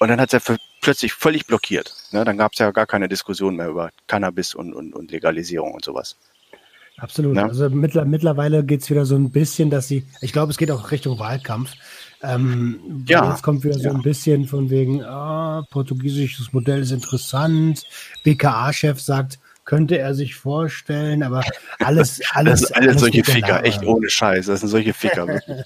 und dann hat sie ja plötzlich völlig blockiert. Ne? Dann gab es ja gar keine Diskussion mehr über Cannabis und, und, und Legalisierung und sowas. Absolut. Ja. Also mittler, mittlerweile geht's wieder so ein bisschen, dass sie, ich glaube, es geht auch Richtung Wahlkampf. Ähm, Ja, Jetzt kommt wieder so ja. ein bisschen von wegen, ah, portugiesisches Modell ist interessant. BKA-Chef sagt, könnte er sich vorstellen, aber alles, [laughs] alles. Das sind alles solche mit der Ficker, echt ohne Scheiß. Das sind solche Ficker. [laughs]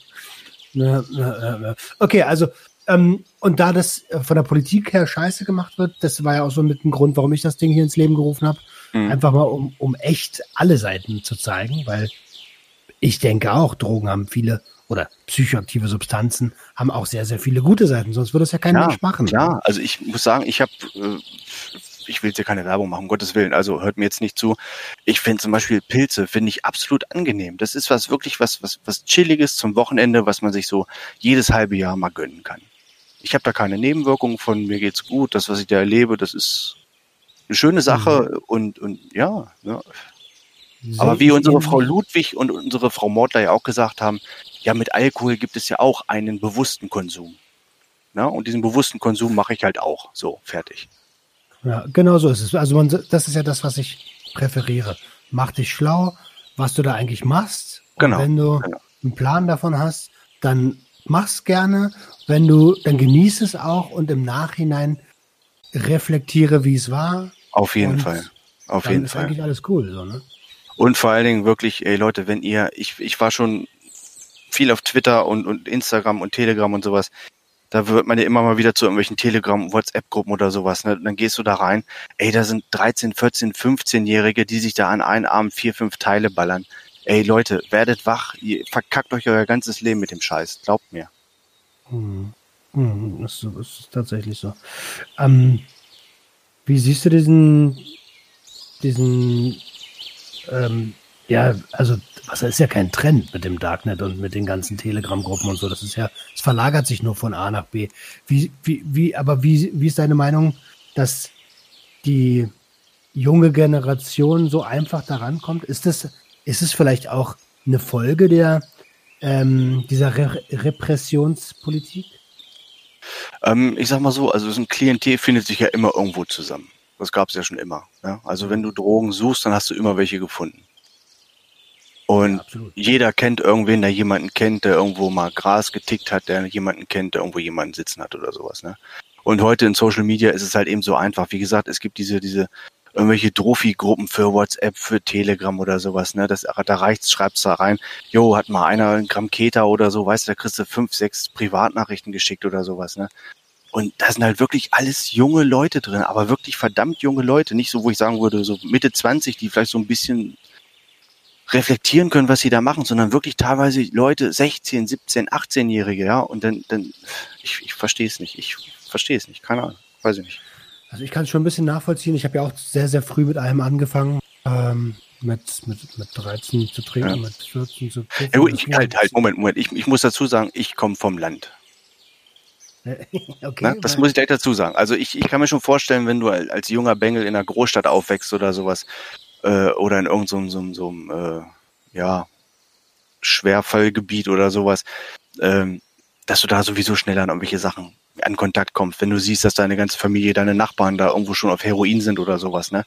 Okay, also ähm, und da das äh, von der Politik her scheiße gemacht wird, das war ja auch so mit ein Grund, warum ich das Ding hier ins Leben gerufen habe. Mhm. Einfach mal, um, um echt alle Seiten zu zeigen, weil ich denke auch, Drogen haben viele oder psychoaktive Substanzen haben auch sehr, sehr viele gute Seiten, sonst würde es ja kein Ja, Mensch machen. Klar, also ich muss sagen, ich habe, äh, ich will jetzt hier keine Werbung machen, um Gottes Willen, also hört mir jetzt nicht zu. Ich finde zum Beispiel Pilze, finde ich absolut angenehm. Das ist was wirklich was, was, was Chilliges zum Wochenende, was man sich so jedes halbe Jahr mal gönnen kann. Ich habe da keine Nebenwirkungen von, mir geht's gut, das, was ich da erlebe, das ist eine schöne Sache und, und ja. Sehe Aber wie unsere. Frau Ludwig und unsere Frau Mortler ja auch gesagt haben, ja, mit Alkohol gibt es ja auch einen bewussten Konsum. Na, und diesen bewussten Konsum mache ich halt auch. So, fertig. Ja, genau so ist es. Also man, das ist ja das, was ich präferiere. Mach dich schlau, was du da eigentlich machst. Und Genau, wenn du genau. einen Plan davon hast, dann mach's gerne. Wenn du, dann genieß es auch und im Nachhinein reflektiere, wie es war. Auf jeden Und Fall. Auf jeden ist Fall. eigentlich alles cool, so, ne? Und vor allen Dingen wirklich, ey Leute, wenn ihr, ich, ich war schon viel auf Twitter und, und Instagram und Telegram und sowas, da wird man ja immer mal wieder zu irgendwelchen Telegram, WhatsApp-Gruppen oder sowas, ne? Dann gehst du da rein, ey, da sind 13, 14, 15-Jährige, die sich da an einen Abend vier, fünf Teile ballern. Ey Leute, werdet wach, ihr verkackt euch euer ganzes Leben mit dem Scheiß, glaubt mir. Hm. Hm, das, ist, das ist tatsächlich so. Ähm, wie siehst du diesen, diesen, ähm, ja, also, was ist ja kein Trend mit dem Darknet und mit den ganzen Telegram-Gruppen und so. Das ist ja, es verlagert sich nur von A nach B. Wie, wie, wie, aber wie, wie ist deine Meinung, dass die junge Generation so einfach daran kommt? Ist es, ist es vielleicht auch eine Folge der, ähm, dieser Re Repressionspolitik? Ähm, ich sag mal so, also so ein Klientel findet sich ja immer irgendwo zusammen. Das gab es ja schon immer. Ja? Also wenn du Drogen suchst, dann hast du immer welche gefunden. Und Ja, jeder kennt irgendwen, der jemanden kennt, der irgendwo mal Gras getickt hat, der jemanden kennt, der irgendwo jemanden sitzen hat oder sowas. Ne? Und heute in Social Media ist es halt eben so einfach. Wie gesagt, es gibt diese, diese irgendwelche Trophy-Gruppen für WhatsApp, für Telegram oder sowas, ne? Das, da reicht's, schreibt's da rein, jo, hat mal einer ein Gramm Keta oder so, weißt du, da kriegst du fünf, sechs Privatnachrichten geschickt oder sowas, ne? Und da sind halt wirklich alles junge Leute drin, aber wirklich verdammt junge Leute. Nicht so, wo ich sagen würde, so Mitte 20, die vielleicht so ein bisschen reflektieren können, was sie da machen, sondern wirklich teilweise Leute, 16, 17, 18-Jährige, ja, und dann, dann, ich, ich verstehe es nicht, ich verstehe es nicht, keine Ahnung, weiß ich nicht. Also ich kann es schon ein bisschen nachvollziehen. Ich habe ja auch sehr, sehr früh mit allem angefangen. Ähm, mit, mit, mit 13 zu trinken, Ja. mit 14 zu kiffen. Ja gut, ich, halt, halt, Moment, Moment, ich, ich muss dazu sagen, ich komme vom Land. [laughs] okay, Ne? Das muss ich direkt dazu sagen. Also ich, ich kann mir schon vorstellen, wenn du als junger Bengel in einer Großstadt aufwächst oder sowas, äh, oder in irgendeinem so, so, so, einem, äh, ja, Schwerfallgebiet oder sowas, ähm, dass du da sowieso schneller an irgendwelche Sachen an Kontakt kommst, wenn du siehst, dass deine ganze Familie, deine Nachbarn da irgendwo schon auf Heroin sind oder sowas, ne?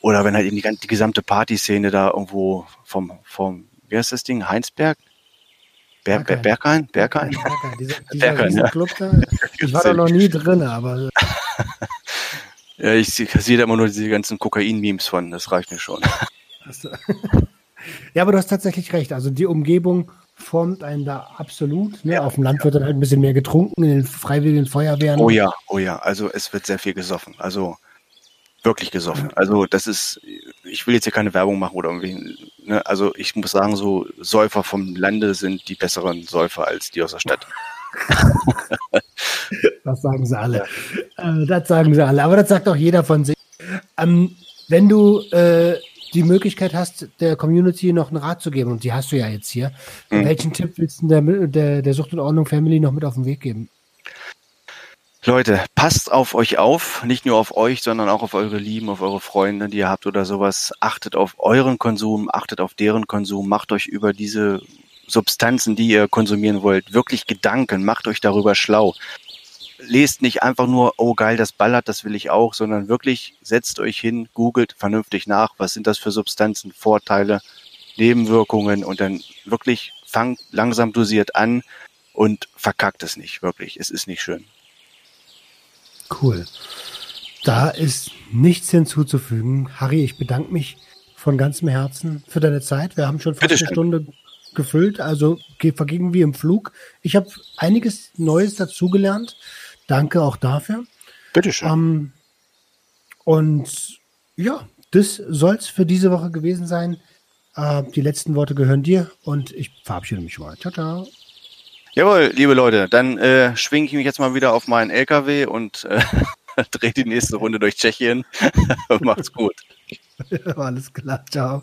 Oder wenn halt eben die, die gesamte Partyszene da irgendwo vom, vom, wie heißt das Ding, Heinsberg? Ber, Ber, Berghain. Berghain? Berghain? Berghain, dieser, dieser Berghain, ja. Club da. Ich war da noch nie drin, aber [laughs] Ja, ich sehe da immer nur diese ganzen Kokain-Memes von, das reicht mir schon. [laughs] Ja, aber du hast tatsächlich recht. Also die Umgebung formt einen da absolut. Ne? Auf dem Land wird dann halt ein bisschen mehr getrunken, in den freiwilligen Feuerwehren. Oh ja, oh ja, also es wird sehr viel gesoffen, also wirklich gesoffen. Also das ist, ich will jetzt hier keine Werbung machen oder irgendwie, ne? also ich muss sagen, so Säufer vom Lande sind die besseren Säufer als die aus der Stadt. [laughs] Das sagen sie alle. Äh, das sagen sie alle. Aber das sagt auch jeder von sich. Ähm, wenn du äh, die Möglichkeit hast, der Community noch einen Rat zu geben, und die hast du ja jetzt hier, Mhm. welchen Tipp willst du der, der, der Sucht und Ordnung Family noch mit auf den Weg geben? Leute, passt auf euch auf, nicht nur auf euch, sondern auch auf eure Lieben, auf eure Freunde, die ihr habt oder sowas. Achtet auf euren Konsum, achtet auf deren Konsum, macht euch über diese Substanzen, die ihr konsumieren wollt, wirklich Gedanken, macht euch darüber schlau. Lest nicht einfach nur, oh geil, das ballert, das will ich auch, sondern wirklich setzt euch hin, googelt vernünftig nach, was sind das für Substanzen, Vorteile, Nebenwirkungen und dann wirklich fangt langsam dosiert an und verkackt es nicht, wirklich. Es ist nicht schön. Cool. Da ist nichts hinzuzufügen. Harry, ich bedanke mich von ganzem Herzen für deine Zeit. Wir haben schon fast eine Stunde gefüllt, also vergingen wir im Flug. Ich habe einiges Neues dazugelernt. Danke auch dafür. Bitteschön. Ähm, und ja, das soll es für diese Woche gewesen sein. Äh, die letzten Worte gehören dir und ich verabschiede mich mal. Ciao, ciao. Jawohl, liebe Leute, dann äh, schwinge ich mich jetzt mal wieder auf meinen LKW und äh, [laughs] drehe die nächste Runde durch Tschechien. [laughs] Macht's gut. [laughs] Alles klar, ciao.